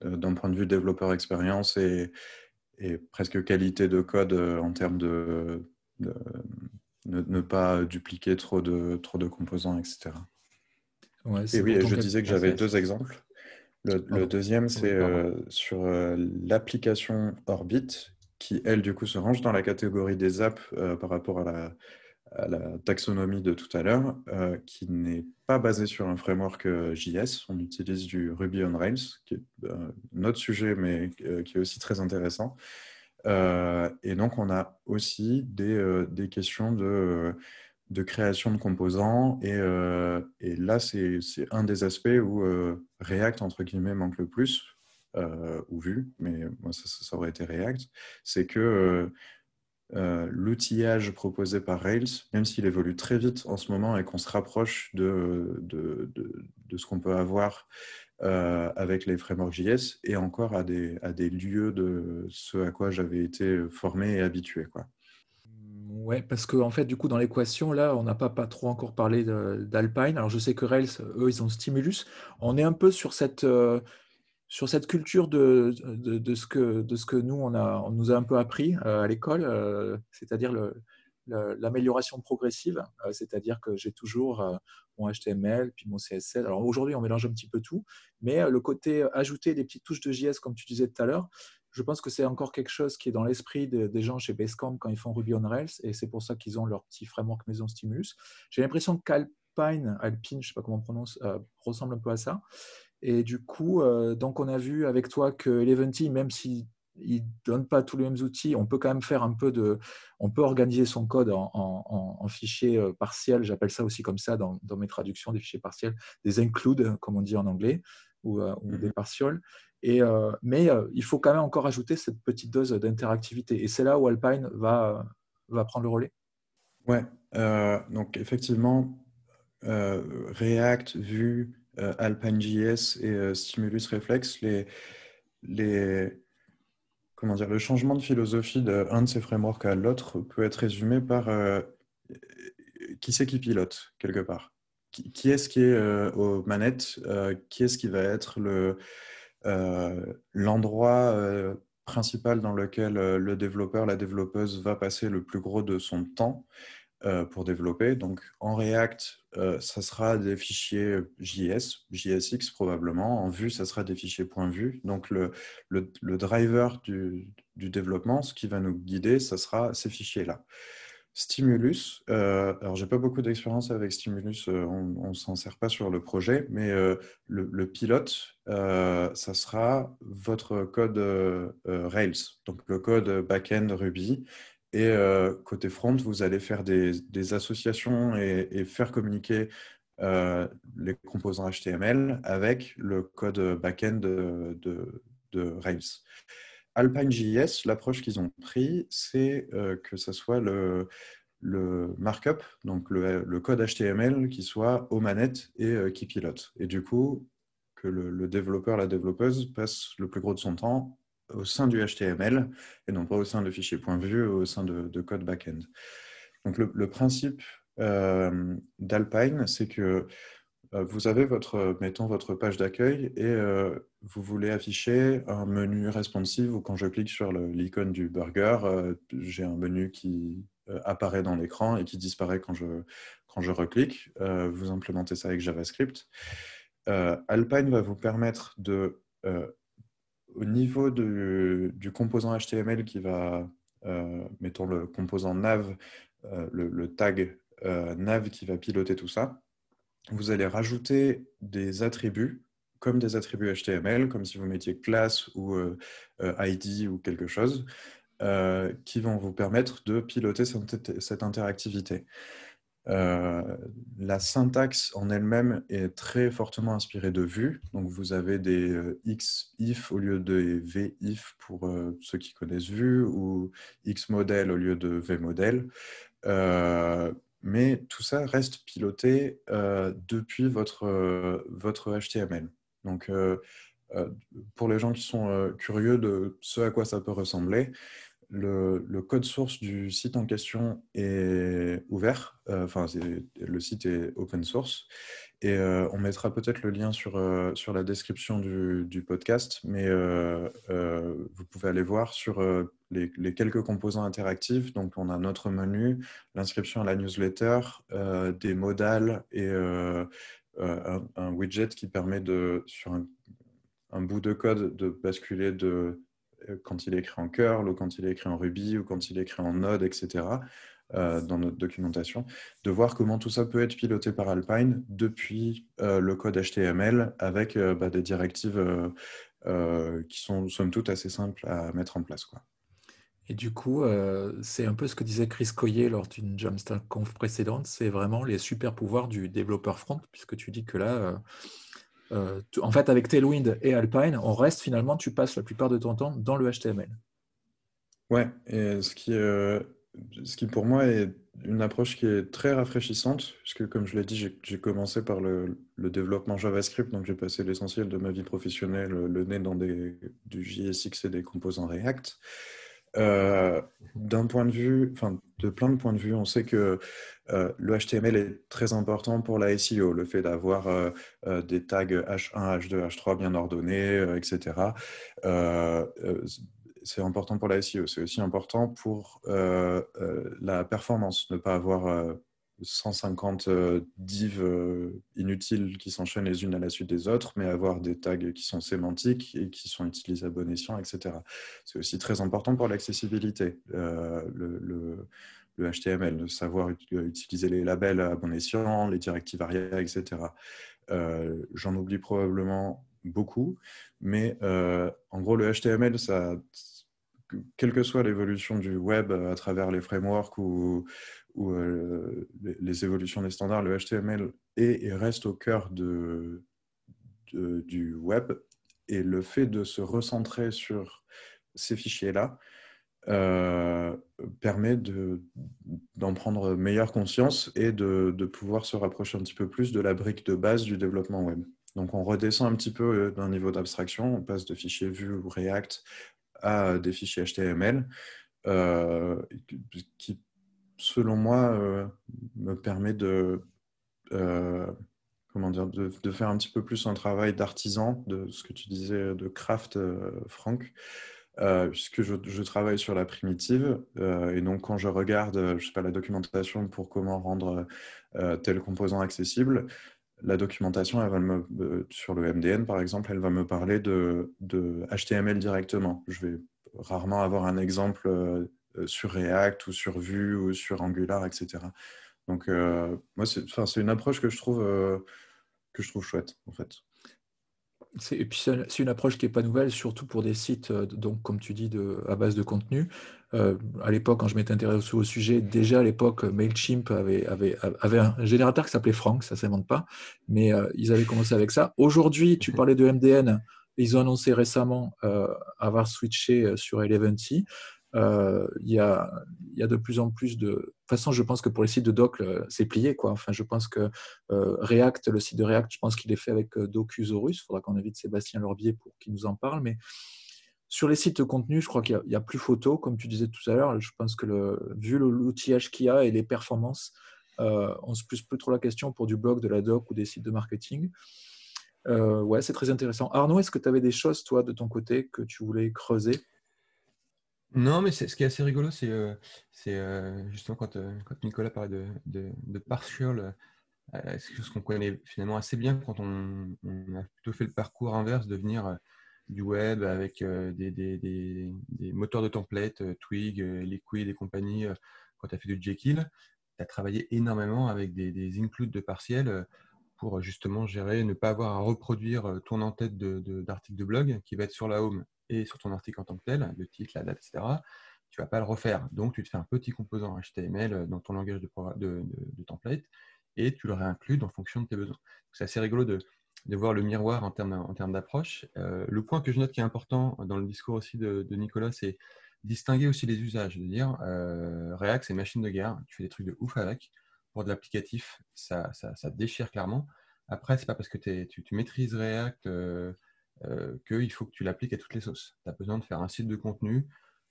euh, d'un point de vue développeur expérience et, presque qualité de code en termes de, ne, pas dupliquer trop de, trop de composants, etc. et oui, je disais que j'avais deux exemples. Le, deuxième, c'est sur l'application Orbit, qui, elle, du coup, se range dans la catégorie des apps euh, par rapport à la, taxonomie de tout à l'heure, euh, qui n'est pas basée sur un framework euh, JS. On utilise du Ruby on Rails, qui est un autre sujet, mais qui est aussi très intéressant. et donc, on a aussi des, des questions de, de, création de composants. Et, et là, c'est un des aspects où React, entre guillemets, manque le plus euh, ou vu, mais moi ça, aurait été React, c'est que euh, euh, l'outillage proposé par Rails, même s'il évolue très vite en ce moment et qu'on se rapproche de, de, de, ce qu'on peut avoir avec les frameworks JS, et encore à des, à des lieux de ce à quoi j'avais été formé et habitué. Quoi. Ouais, parce qu'en en fait, du coup, dans l'équation, là, on n'a pas, pas trop encore parlé d'Alpine. Alors, je sais que Rails, eux, ils ont Stimulus. On est un peu sur cette, sur cette culture de, de, ce que, de ce que nous, on, a, on nous a un peu appris euh, à l'école, euh, c'est-à-dire l'amélioration progressive, euh, c'est-à-dire que j'ai toujours mon HTML, puis mon CSS. Alors aujourd'hui, on mélange un petit peu tout, mais le côté ajouter des petites touches de JS, comme tu disais tout à l'heure, je pense que c'est encore quelque chose qui est dans l'esprit des gens chez Basecamp quand ils font Ruby on Rails, et c'est pour ça qu'ils ont leur petit framework maison Stimulus. J'ai l'impression qu'Alpine, Alpine, je ne sais pas comment on prononce, ressemble un peu à ça. Et du coup, euh, donc on a vu avec toi que Eleventy, même s'il ne donne pas tous les mêmes outils, on peut quand même faire un peu de, on peut organiser son code en, en, fichiers euh, partiels. J'appelle ça aussi comme ça dans, mes traductions des fichiers partiels, des include, comme on dit en anglais, ou, euh, des mhm. Et, mais il faut quand même encore ajouter cette petite dose d'interactivité. Et c'est là où Alpine va, va prendre le relais. Ouais, donc effectivement, React, Vue, euh, AlpineJS et euh, Stimulus Reflex, les, les, comment dire, le changement de philosophie d'un de ces frameworks à l'autre peut être résumé par euh, qui c'est qui pilote quelque part? Qui, est-ce qui est aux manettes? Qui est-ce qui va être le, l'endroit principal dans lequel le développeur, la développeuse va passer le plus gros de son temps euh, pour développer. Donc en React, euh, ça sera des fichiers JS, JSX probablement. En Vue, ça sera des fichiers .vue. Donc le, le, driver du, du, développement, ce qui va nous guider, ça sera ces fichiers-là. Stimulus, euh, alors j'ai pas beaucoup d'expérience avec Stimulus, euh, on ne s'en sert pas sur le projet, mais le, le, pilote, ça sera votre code Rails, donc le code backend Ruby, et euh, côté front, vous allez faire des, associations et, faire communiquer euh, les composants HTML avec le code backend de, de, Rails. AlpineJS, l'approche qu'ils ont pris, c'est euh, que ce soit le, markup, donc le, code HTML qui soit aux manettes et qui pilote. Et du coup, que le, développeur, la développeuse passe le plus gros de son temps au sein du HTML et non pas au sein de fichiers .vue ou au sein de, code backend. Donc le, principe euh, d'Alpine, c'est que euh, vous avez votre, mettons votre page d'accueil et euh, vous voulez afficher un menu responsive ou quand je clique sur l'icône du burger, j'ai un menu qui apparaît dans l'écran et qui disparaît quand je, quand je reclique. vous implémentez ça avec JavaScript. Alpine va vous permettre de, au niveau du composant HTML qui va, mettons le composant nav, le, tag nav qui va piloter tout ça, vous allez rajouter des attributs comme des attributs HTML, comme si vous mettiez classe ou ID ou quelque chose, qui vont vous permettre de piloter cette interactivité. Euh, la syntaxe en elle-même est très fortement inspirée de Vue. Donc, vous avez des euh, X if au lieu de V if pour euh, ceux qui connaissent Vue ou X model au lieu de V model. Mais tout ça reste piloté depuis votre, votre HTML. Donc, pour les gens qui sont curieux de ce à quoi ça peut ressembler, le, code source du site en question est ouvert, euh, enfin le site est open source, euh, on mettra peut-être le lien sur, euh, la description du, podcast, mais vous pouvez aller voir sur les, quelques composants interactifs. Donc on a notre menu, l'inscription à la newsletter, des modales et un, widget qui permet de, sur un bout de code de basculer euh, quand il est écrit en curl ou quand il est écrit en Ruby ou quand il est écrit en Node, etc. Euh, dans notre documentation, de voir comment tout ça peut être piloté par Alpine depuis euh, le code HTML avec bah, des directives qui sont somme toute assez simples à mettre en place. Quoi. Et du coup, c'est un peu ce que disait Chris Coyer lors d'une Jamstack Conf précédente, c'est vraiment les super pouvoirs du développeur front, puisque tu dis que là, euh, en fait, avec Tailwind et Alpine, on reste finalement, tu passes la plupart de ton temps dans le HTML. Ouais, et ce qui, euh, ce qui pour moi est une approche qui est très rafraîchissante, puisque comme je l'ai dit, j'ai commencé par le, développement JavaScript, donc j'ai passé l'essentiel de ma vie professionnelle le nez dans du JSX et des composants React. Euh, d'un point de vue, enfin de plein de points de vue, on sait que euh, le HTML est très important pour la SEO, le fait d'avoir euh, des tags H1, H2, H3 bien ordonnés, etc. c'est important pour la SEO, c'est aussi important pour la performance, ne pas avoir 150 euh, divs euh, inutiles qui s'enchaînent les unes à la suite des autres, mais avoir des tags qui sont sémantiques et qui sont utilisés à bon escient, etc. C'est aussi très important pour l'accessibilité, euh, le, HTML, de savoir utiliser les labels à bon escient, les directives ARIA, etc. J'en oublie probablement beaucoup, mais en gros, le HTML, ça, quelle que soit l'évolution du web à travers les frameworks ou, euh, les, évolutions des standards, le HTML est et reste au cœur du web. Et le fait de se recentrer sur ces fichiers-là euh, permet d'en prendre meilleure conscience et de, de, pouvoir se rapprocher un petit peu plus de la brique de base du développement web. Donc on redescend un petit peu euh, d'un niveau d'abstraction, on passe de fichiers Vue ou React à des fichiers HTML qui selon moi, euh, me permet de, euh, comment dire, de, faire un petit peu plus un travail d'artisan, de ce que tu disais de craft, euh, Franck, puisque je, travaille sur la primitive. et donc, quand je regarde je sais pas, la documentation pour comment rendre tel composant accessible, la documentation, elle va me, sur le MDN par exemple, elle va me parler de, HTML directement. Je vais rarement avoir un exemple euh, sur React ou sur Vue ou sur Angular, etc. Donc, euh, moi, c'est une approche que je trouve, euh, que je trouve chouette, en fait. Et puis c'est une approche qui n'est pas nouvelle, surtout pour des sites, donc comme tu dis, à base de contenu. À l'époque, quand je m'étais intéressé au sujet, déjà à l'époque, Mailchimp avait, avait, avait, un générateur qui s'appelait Frank, ça ne s'invente pas, mais ils avaient commencé avec ça. Aujourd'hui, tu parlais de MDN, ils ont annoncé récemment avoir switché sur Eleventy. Euh, il y, a, y, a, de plus en plus de. De toute façon, je pense que pour les sites de doc, euh, c'est plié. Quoi. Enfin, je pense que euh, React, le site de React, je pense qu'il est fait avec Docusaurus. Il faudra qu'on invite Sébastien Lorbier pour qu'il nous en parle. Mais sur les sites de contenu, je crois qu'il n'y a, plus photo, comme tu disais tout à l'heure. Je pense que vu l'outillage qu'il y a et les performances, on ne se pose plus trop la question pour du blog, de la doc ou des sites de marketing. ouais, c'est très intéressant. Arnaud, est-ce que tu avais des choses, toi, de ton côté, que tu voulais creuser? Non, mais ce qui est assez rigolo, c'est euh, euh, justement quand, euh, Nicolas parlait de, de, partial c'est quelque chose qu'on connaît finalement assez bien quand on, a plutôt fait le parcours inverse de venir du web avec des, des, moteurs de templates, Twig, Liquid et compagnie, quand tu as fait du Jekyll, tu as travaillé énormément avec des, includes de partiels pour justement gérer, ne pas avoir à reproduire ton en-tête d'articles de, de, blog qui va être sur la home et sur ton article en tant que tel, le titre, la date, etc. Tu ne vas pas le refaire. Donc, tu te fais un petit composant HTML dans ton langage de, de template et tu le réinclus en fonction de tes besoins. C'est assez rigolo de, voir le miroir en termes, en termes d'approche. Euh, le point que je note qui est important dans le discours aussi de, Nicolas, c'est distinguer aussi les usages. De dire, euh, React, c'est machine de guerre, tu fais des trucs de ouf avec. Pour de l'applicatif, ça, ça, déchire clairement. Après, c'est pas parce que tu, maîtrises React euh, qu'il faut que tu l'appliques à toutes les sauces. Tu as besoin de faire un site de contenu,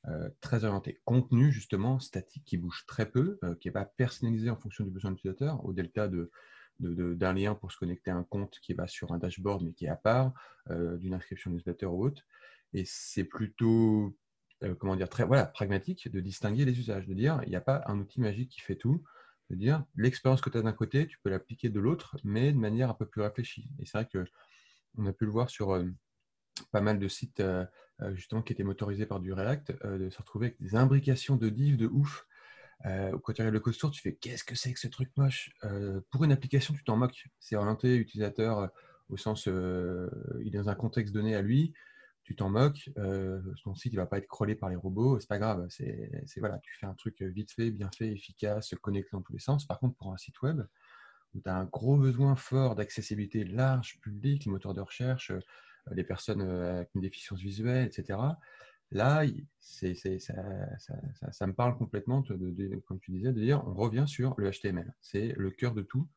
euh, très orienté contenu, justement, statique, qui bouge très peu, euh, qui n'est pas personnalisé en fonction du besoin de l'utilisateur, au delta de, d'un lien pour se connecter à un compte qui va sur un dashboard mais qui est à part, euh, d'une inscription newsletter ou autre. Et c'est plutôt, comment dire, très voilà, pragmatique de distinguer les usages, de dire il n'y a pas un outil magique qui fait tout, de dire l'expérience que tu as d'un côté, tu peux l'appliquer de l'autre, mais de manière un peu plus réfléchie. Et c'est vrai que on a pu le voir sur pas mal de sites euh, justement qui étaient motorisés par du React, euh, de se retrouver avec des imbrications de div de ouf. Euh, quand tu regardes le code tu fais qu'est-ce que c'est que ce truc moche? Pour une application, tu t'en moques. C'est orienté utilisateur au sens, il est dans un contexte donné à lui tu t'en moques, ton site ne va pas être crawlé par les robots, c'est pas grave, c'est voilà, tu fais un truc vite fait, bien fait, efficace, connecté dans tous les sens. Par contre, pour un site web où tu as un gros besoin fort d'accessibilité large, public, les moteurs de recherche, les personnes euh, avec une déficience visuelle, etc. Là, ça, me parle complètement, comme tu disais, de dire on revient sur le HTML. C'est le cœur de tout.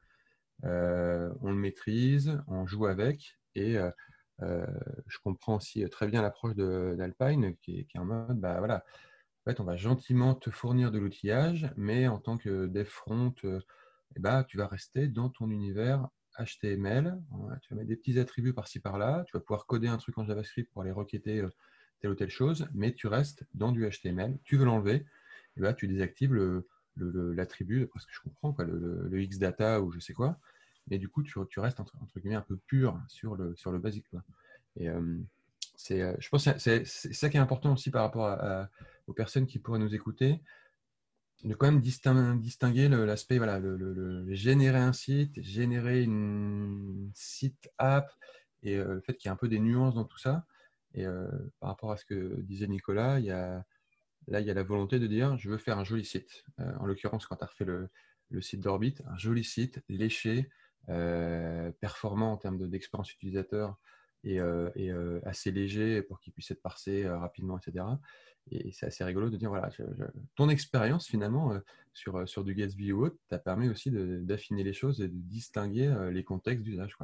Euh, on le maîtrise, on joue avec, et euh, je comprends aussi très bien l'approche d'Alpine qui, est en mode, bah voilà, en fait, on va gentiment te fournir de l'outillage, mais en tant que dev front, eh bah, tu vas rester dans ton univers HTML, tu vas mettre des petits attributs par-ci par-là, tu vas pouvoir coder un truc en JavaScript pour aller requêter euh, telle ou telle chose, mais tu restes dans du HTML, tu veux l'enlever, là tu désactives l'attribut, parce que je comprends, quoi, le, Xdata ou je sais quoi, mais du coup tu, restes entre, guillemets un peu pur sur le, sur le basique. Et euh, euh, je pense que c'est ça qui est important aussi par rapport aux personnes qui pourraient nous écouter, de quand même distinguer l'aspect, voilà, le, générer un site, générer une site app, et euh, le fait qu'il y a un peu des nuances dans tout ça. Et euh, par rapport à ce que disait Nicolas, il y a, là, il y a la volonté de dire, je veux faire un joli site. Euh, en l'occurrence, quand tu as refait le, site d'Orbit, un joli site, léché, performant en termes d'expérience utilisateur, et, assez léger pour qu'il puisse être parsé rapidement, etc. Et c'est assez rigolo de dire, voilà, ton expérience finalement euh, sur, euh, sur du Gatsby ou autre t'a permis aussi d'affiner les choses et de distinguer euh, les contextes d'usage.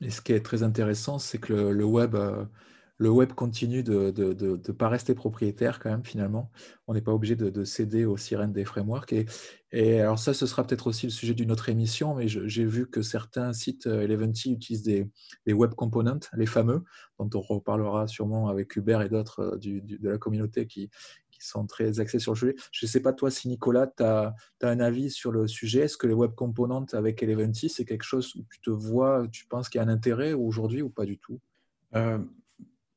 Et ce qui est très intéressant, c'est que le, web, le web continue de ne pas rester propriétaire quand même finalement. On n'est pas obligé de, céder aux sirènes des frameworks. Et, alors ça, ce sera peut-être aussi le sujet d'une autre émission, mais j'ai vu que certains sites euh, Eleventy utilisent des, web components, les fameux, dont on reparlera sûrement avec Hubert et d'autres euh, de la communauté qui, qui sont très axés sur le sujet. Je ne sais pas toi si Nicolas, tu as, un avis sur le sujet. Est-ce que les web components avec Eleventy, c'est quelque chose où tu te vois, tu penses qu'il y a un intérêt aujourd'hui ou pas du tout? Euh,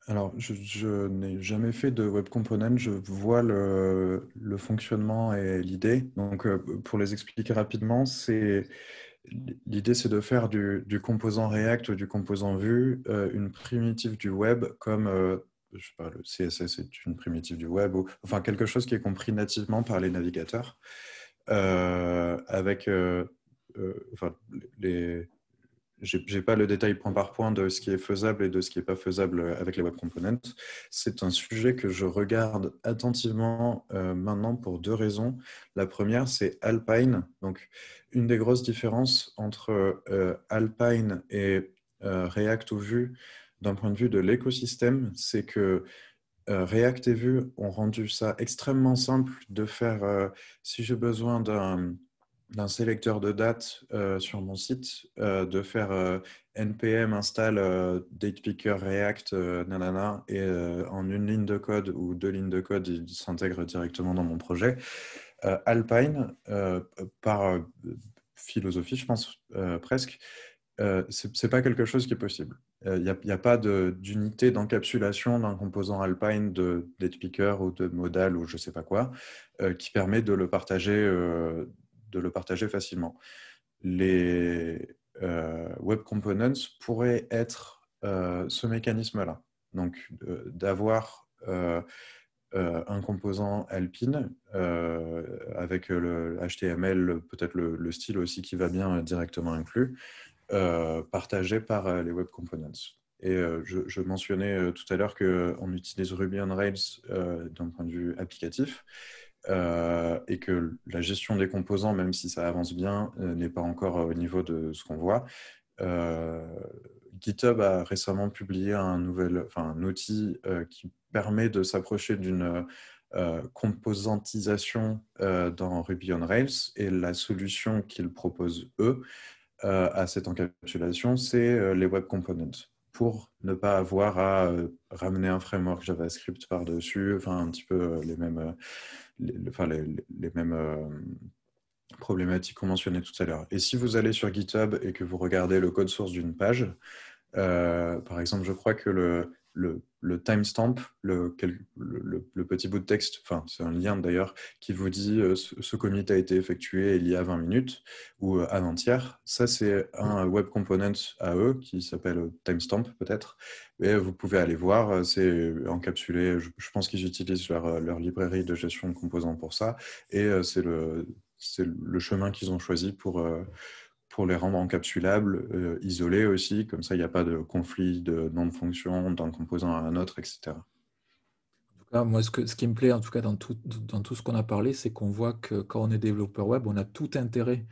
alors, je, n'ai jamais fait de web component. Je vois le, fonctionnement et l'idée. Donc, euh, pour les expliquer rapidement, c'est l'idée, c'est de faire du, composant React ou du composant Vue euh, une primitive du web, comme je sais le CSS est une primitive du web, ou enfin quelque chose qui est compris nativement par les navigateurs, avec enfin, les je n'ai pas le détail point par point de ce qui est faisable et de ce qui n'est pas faisable avec les web components. C'est un sujet que je regarde attentivement euh, maintenant pour deux raisons. La première, c'est Alpine. Donc, une des grosses différences entre euh, Alpine et euh, React ou Vue d'un point de vue de l'écosystème, c'est que React et Vue ont rendu ça extrêmement simple de faire, si j'ai besoin d'un sélecteur de dates euh, sur mon site, euh, de faire euh, npm install datepicker react nanana et en une ligne de code ou deux lignes de code, il s'intègre directement dans mon projet. Alpine, par philosophie, je pense, presque, ce n'est pas quelque chose qui est possible. Il n'y a, pas d'unité d'encapsulation d'un composant Alpine, de picker ou de modal ou je ne sais pas quoi, qui permet de le partager, de le partager facilement. Les web components pourraient être ce mécanisme-là. Donc, d'avoir un composant Alpine avec le HTML, peut-être le, style aussi qui va bien directement inclus, partagé par les web components. Et je, mentionnais tout à l'heure qu'on utilise Ruby on Rails d'un point de vue applicatif. et que la gestion des composants, même si ça avance bien, n'est pas encore au niveau de ce qu'on voit. GitHub a récemment publié un, nouvel, un outil euh, qui permet de s'approcher d'une euh, composantisation euh, dans Ruby on Rails et la solution qu'ils proposent, eux, à cette encapsulation, c'est les Web Components pour ne pas avoir à ramener un framework JavaScript par-dessus, enfin un petit peu les mêmes, enfin, les, mêmes problématiques qu'on mentionnait tout à l'heure. Et si vous allez sur GitHub et que vous regardez le code source d'une page, euh, par exemple, je crois que le, le, timestamp, le, petit bout de texte, enfin c'est un lien d'ailleurs, qui vous dit euh, ce, commit a été effectué il y a 20 minutes ou euh, avant-hier, ça c'est un web component à eux qui s'appelle timestamp peut-être, et vous pouvez aller voir, c'est encapsulé, je, pense qu'ils utilisent leur, leur, librairie de gestion de composants pour ça, et c'est le chemin qu'ils ont choisi pour pour les rendre encapsulables, euh, isolés aussi, comme ça il n'y a pas de conflit de nom de fonction d'un composant à un autre, etc. En tout cas, moi, ce, que, ce qui me plaît, en tout cas, dans tout, dans tout ce qu'on a parlé, c'est qu'on voit que quand on est développeur web, on a tout intérêt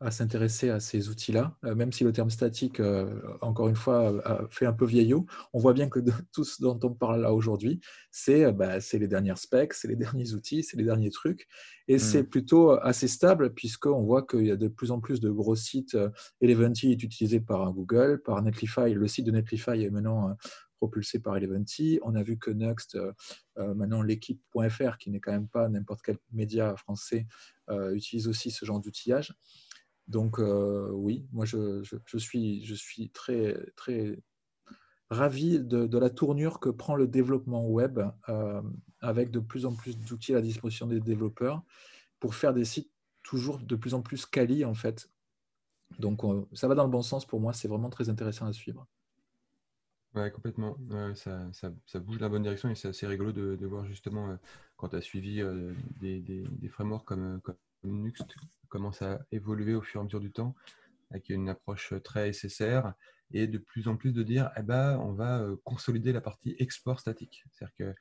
à s'intéresser à ces outils-là, euh, même si le terme statique, euh, encore une fois, fait un peu vieillot, on voit bien que tout ce dont on parle là aujourd'hui, c'est bah, les dernières specs, c'est les derniers outils, c'est les derniers trucs, et c'est mmh. plutôt assez stable puisqu'on voit qu'il y a de plus en plus de gros sites. Eleventy est utilisé par Google, par Netlify, le site de Netlify est maintenant propulsé par Eleventy. On a vu que Next, maintenant l'équipe.fr, qui n'est quand même pas n'importe quel média français, utilise aussi ce genre d'outillage. Donc euh, oui, moi je, suis, je suis très, très ravi de, la tournure que prend le développement web euh, avec de plus en plus d'outils à la disposition des développeurs pour faire des sites toujours de plus en plus quali en fait. Donc ça va dans le bon sens pour moi, c'est vraiment très intéressant à suivre. Oui, complètement. ça, ça, bouge dans la bonne direction et c'est assez rigolo de, voir justement euh, quand tu as suivi des, des, frameworks comme Nuxt commence à évoluer au fur et à mesure du temps avec une approche très SSR et de plus en plus de dire eh ben, on va euh, consolider la partie export statique. C'est-à-dire que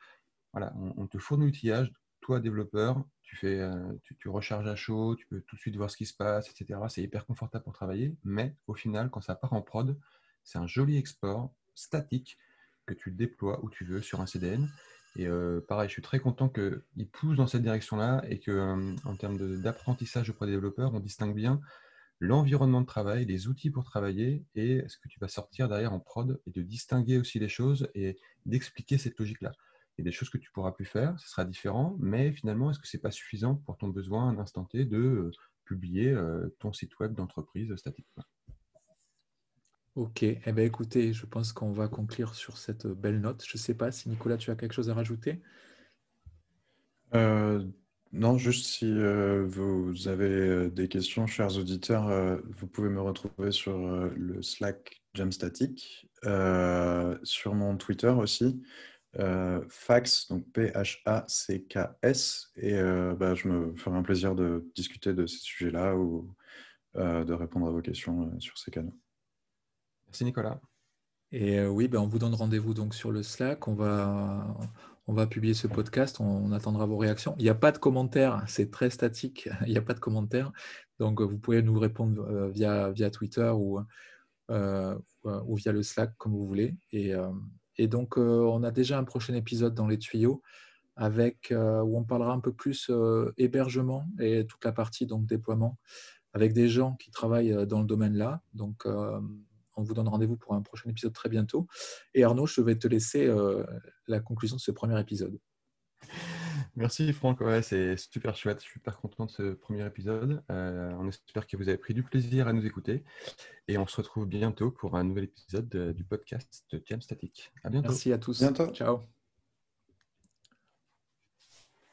voilà, on, te fournit l'outillage, toi développeur, tu, euh, tu, recharges à chaud, tu peux tout de suite voir ce qui se passe, etc. C'est hyper confortable pour travailler, mais au final, quand ça part en prod, c'est un joli export statique que tu déploies où tu veux sur un CDN et euh, pareil, je suis très content qu'ils poussent dans cette direction-là et qu'en euh, en termes d'apprentissage auprès des développeurs, on distingue bien l'environnement de travail, les outils pour travailler et ce que tu vas sortir derrière en prod et de distinguer aussi les choses et d'expliquer cette logique-là. Il y a des choses que tu pourras plus faire, ce sera différent, mais finalement, est-ce que ce n'est pas suffisant pour ton besoin à un instant T de euh, publier ton site web d'entreprise statique Ok, eh bien, écoutez, je pense qu'on va conclure sur cette belle note. Je ne sais pas si Nicolas, tu as quelque chose à rajouter? Euh, Non, juste si euh, vous avez euh, des questions, chers auditeurs, vous pouvez me retrouver sur le Slack Jamstatic, sur mon Twitter aussi, Fax, donc P-H-A-C-K-S, et bah, je me ferai un plaisir de discuter de ces sujets-là ou de répondre à vos questions sur ces canaux. Merci Nicolas. Et euh, oui, ben, on vous donne rendez-vous donc sur le Slack. On va, publier ce podcast. On, attendra vos réactions. Il n'y a pas de commentaires. C'est très statique. Il n'y a pas de commentaires. Donc, vous pouvez nous répondre euh, via, Twitter ou, euh, ou via le Slack, comme vous voulez. Et, et donc, on a déjà un prochain épisode dans les tuyaux avec, où on parlera un peu plus hébergement et toute la partie donc, déploiement avec des gens qui travaillent dans le domaine là. Donc, on vous donne rendez-vous pour un prochain épisode très bientôt. Et Arnaud, je vais te laisser euh, la conclusion de ce premier épisode. Merci Franck, ouais, c'est super chouette. Je suis super content de ce premier épisode. Euh, on espère que vous avez pris du plaisir à nous écouter et on se retrouve bientôt pour un nouvel épisode du podcast de Jam Static. À bientôt. Merci à tous. Bientôt. Ciao.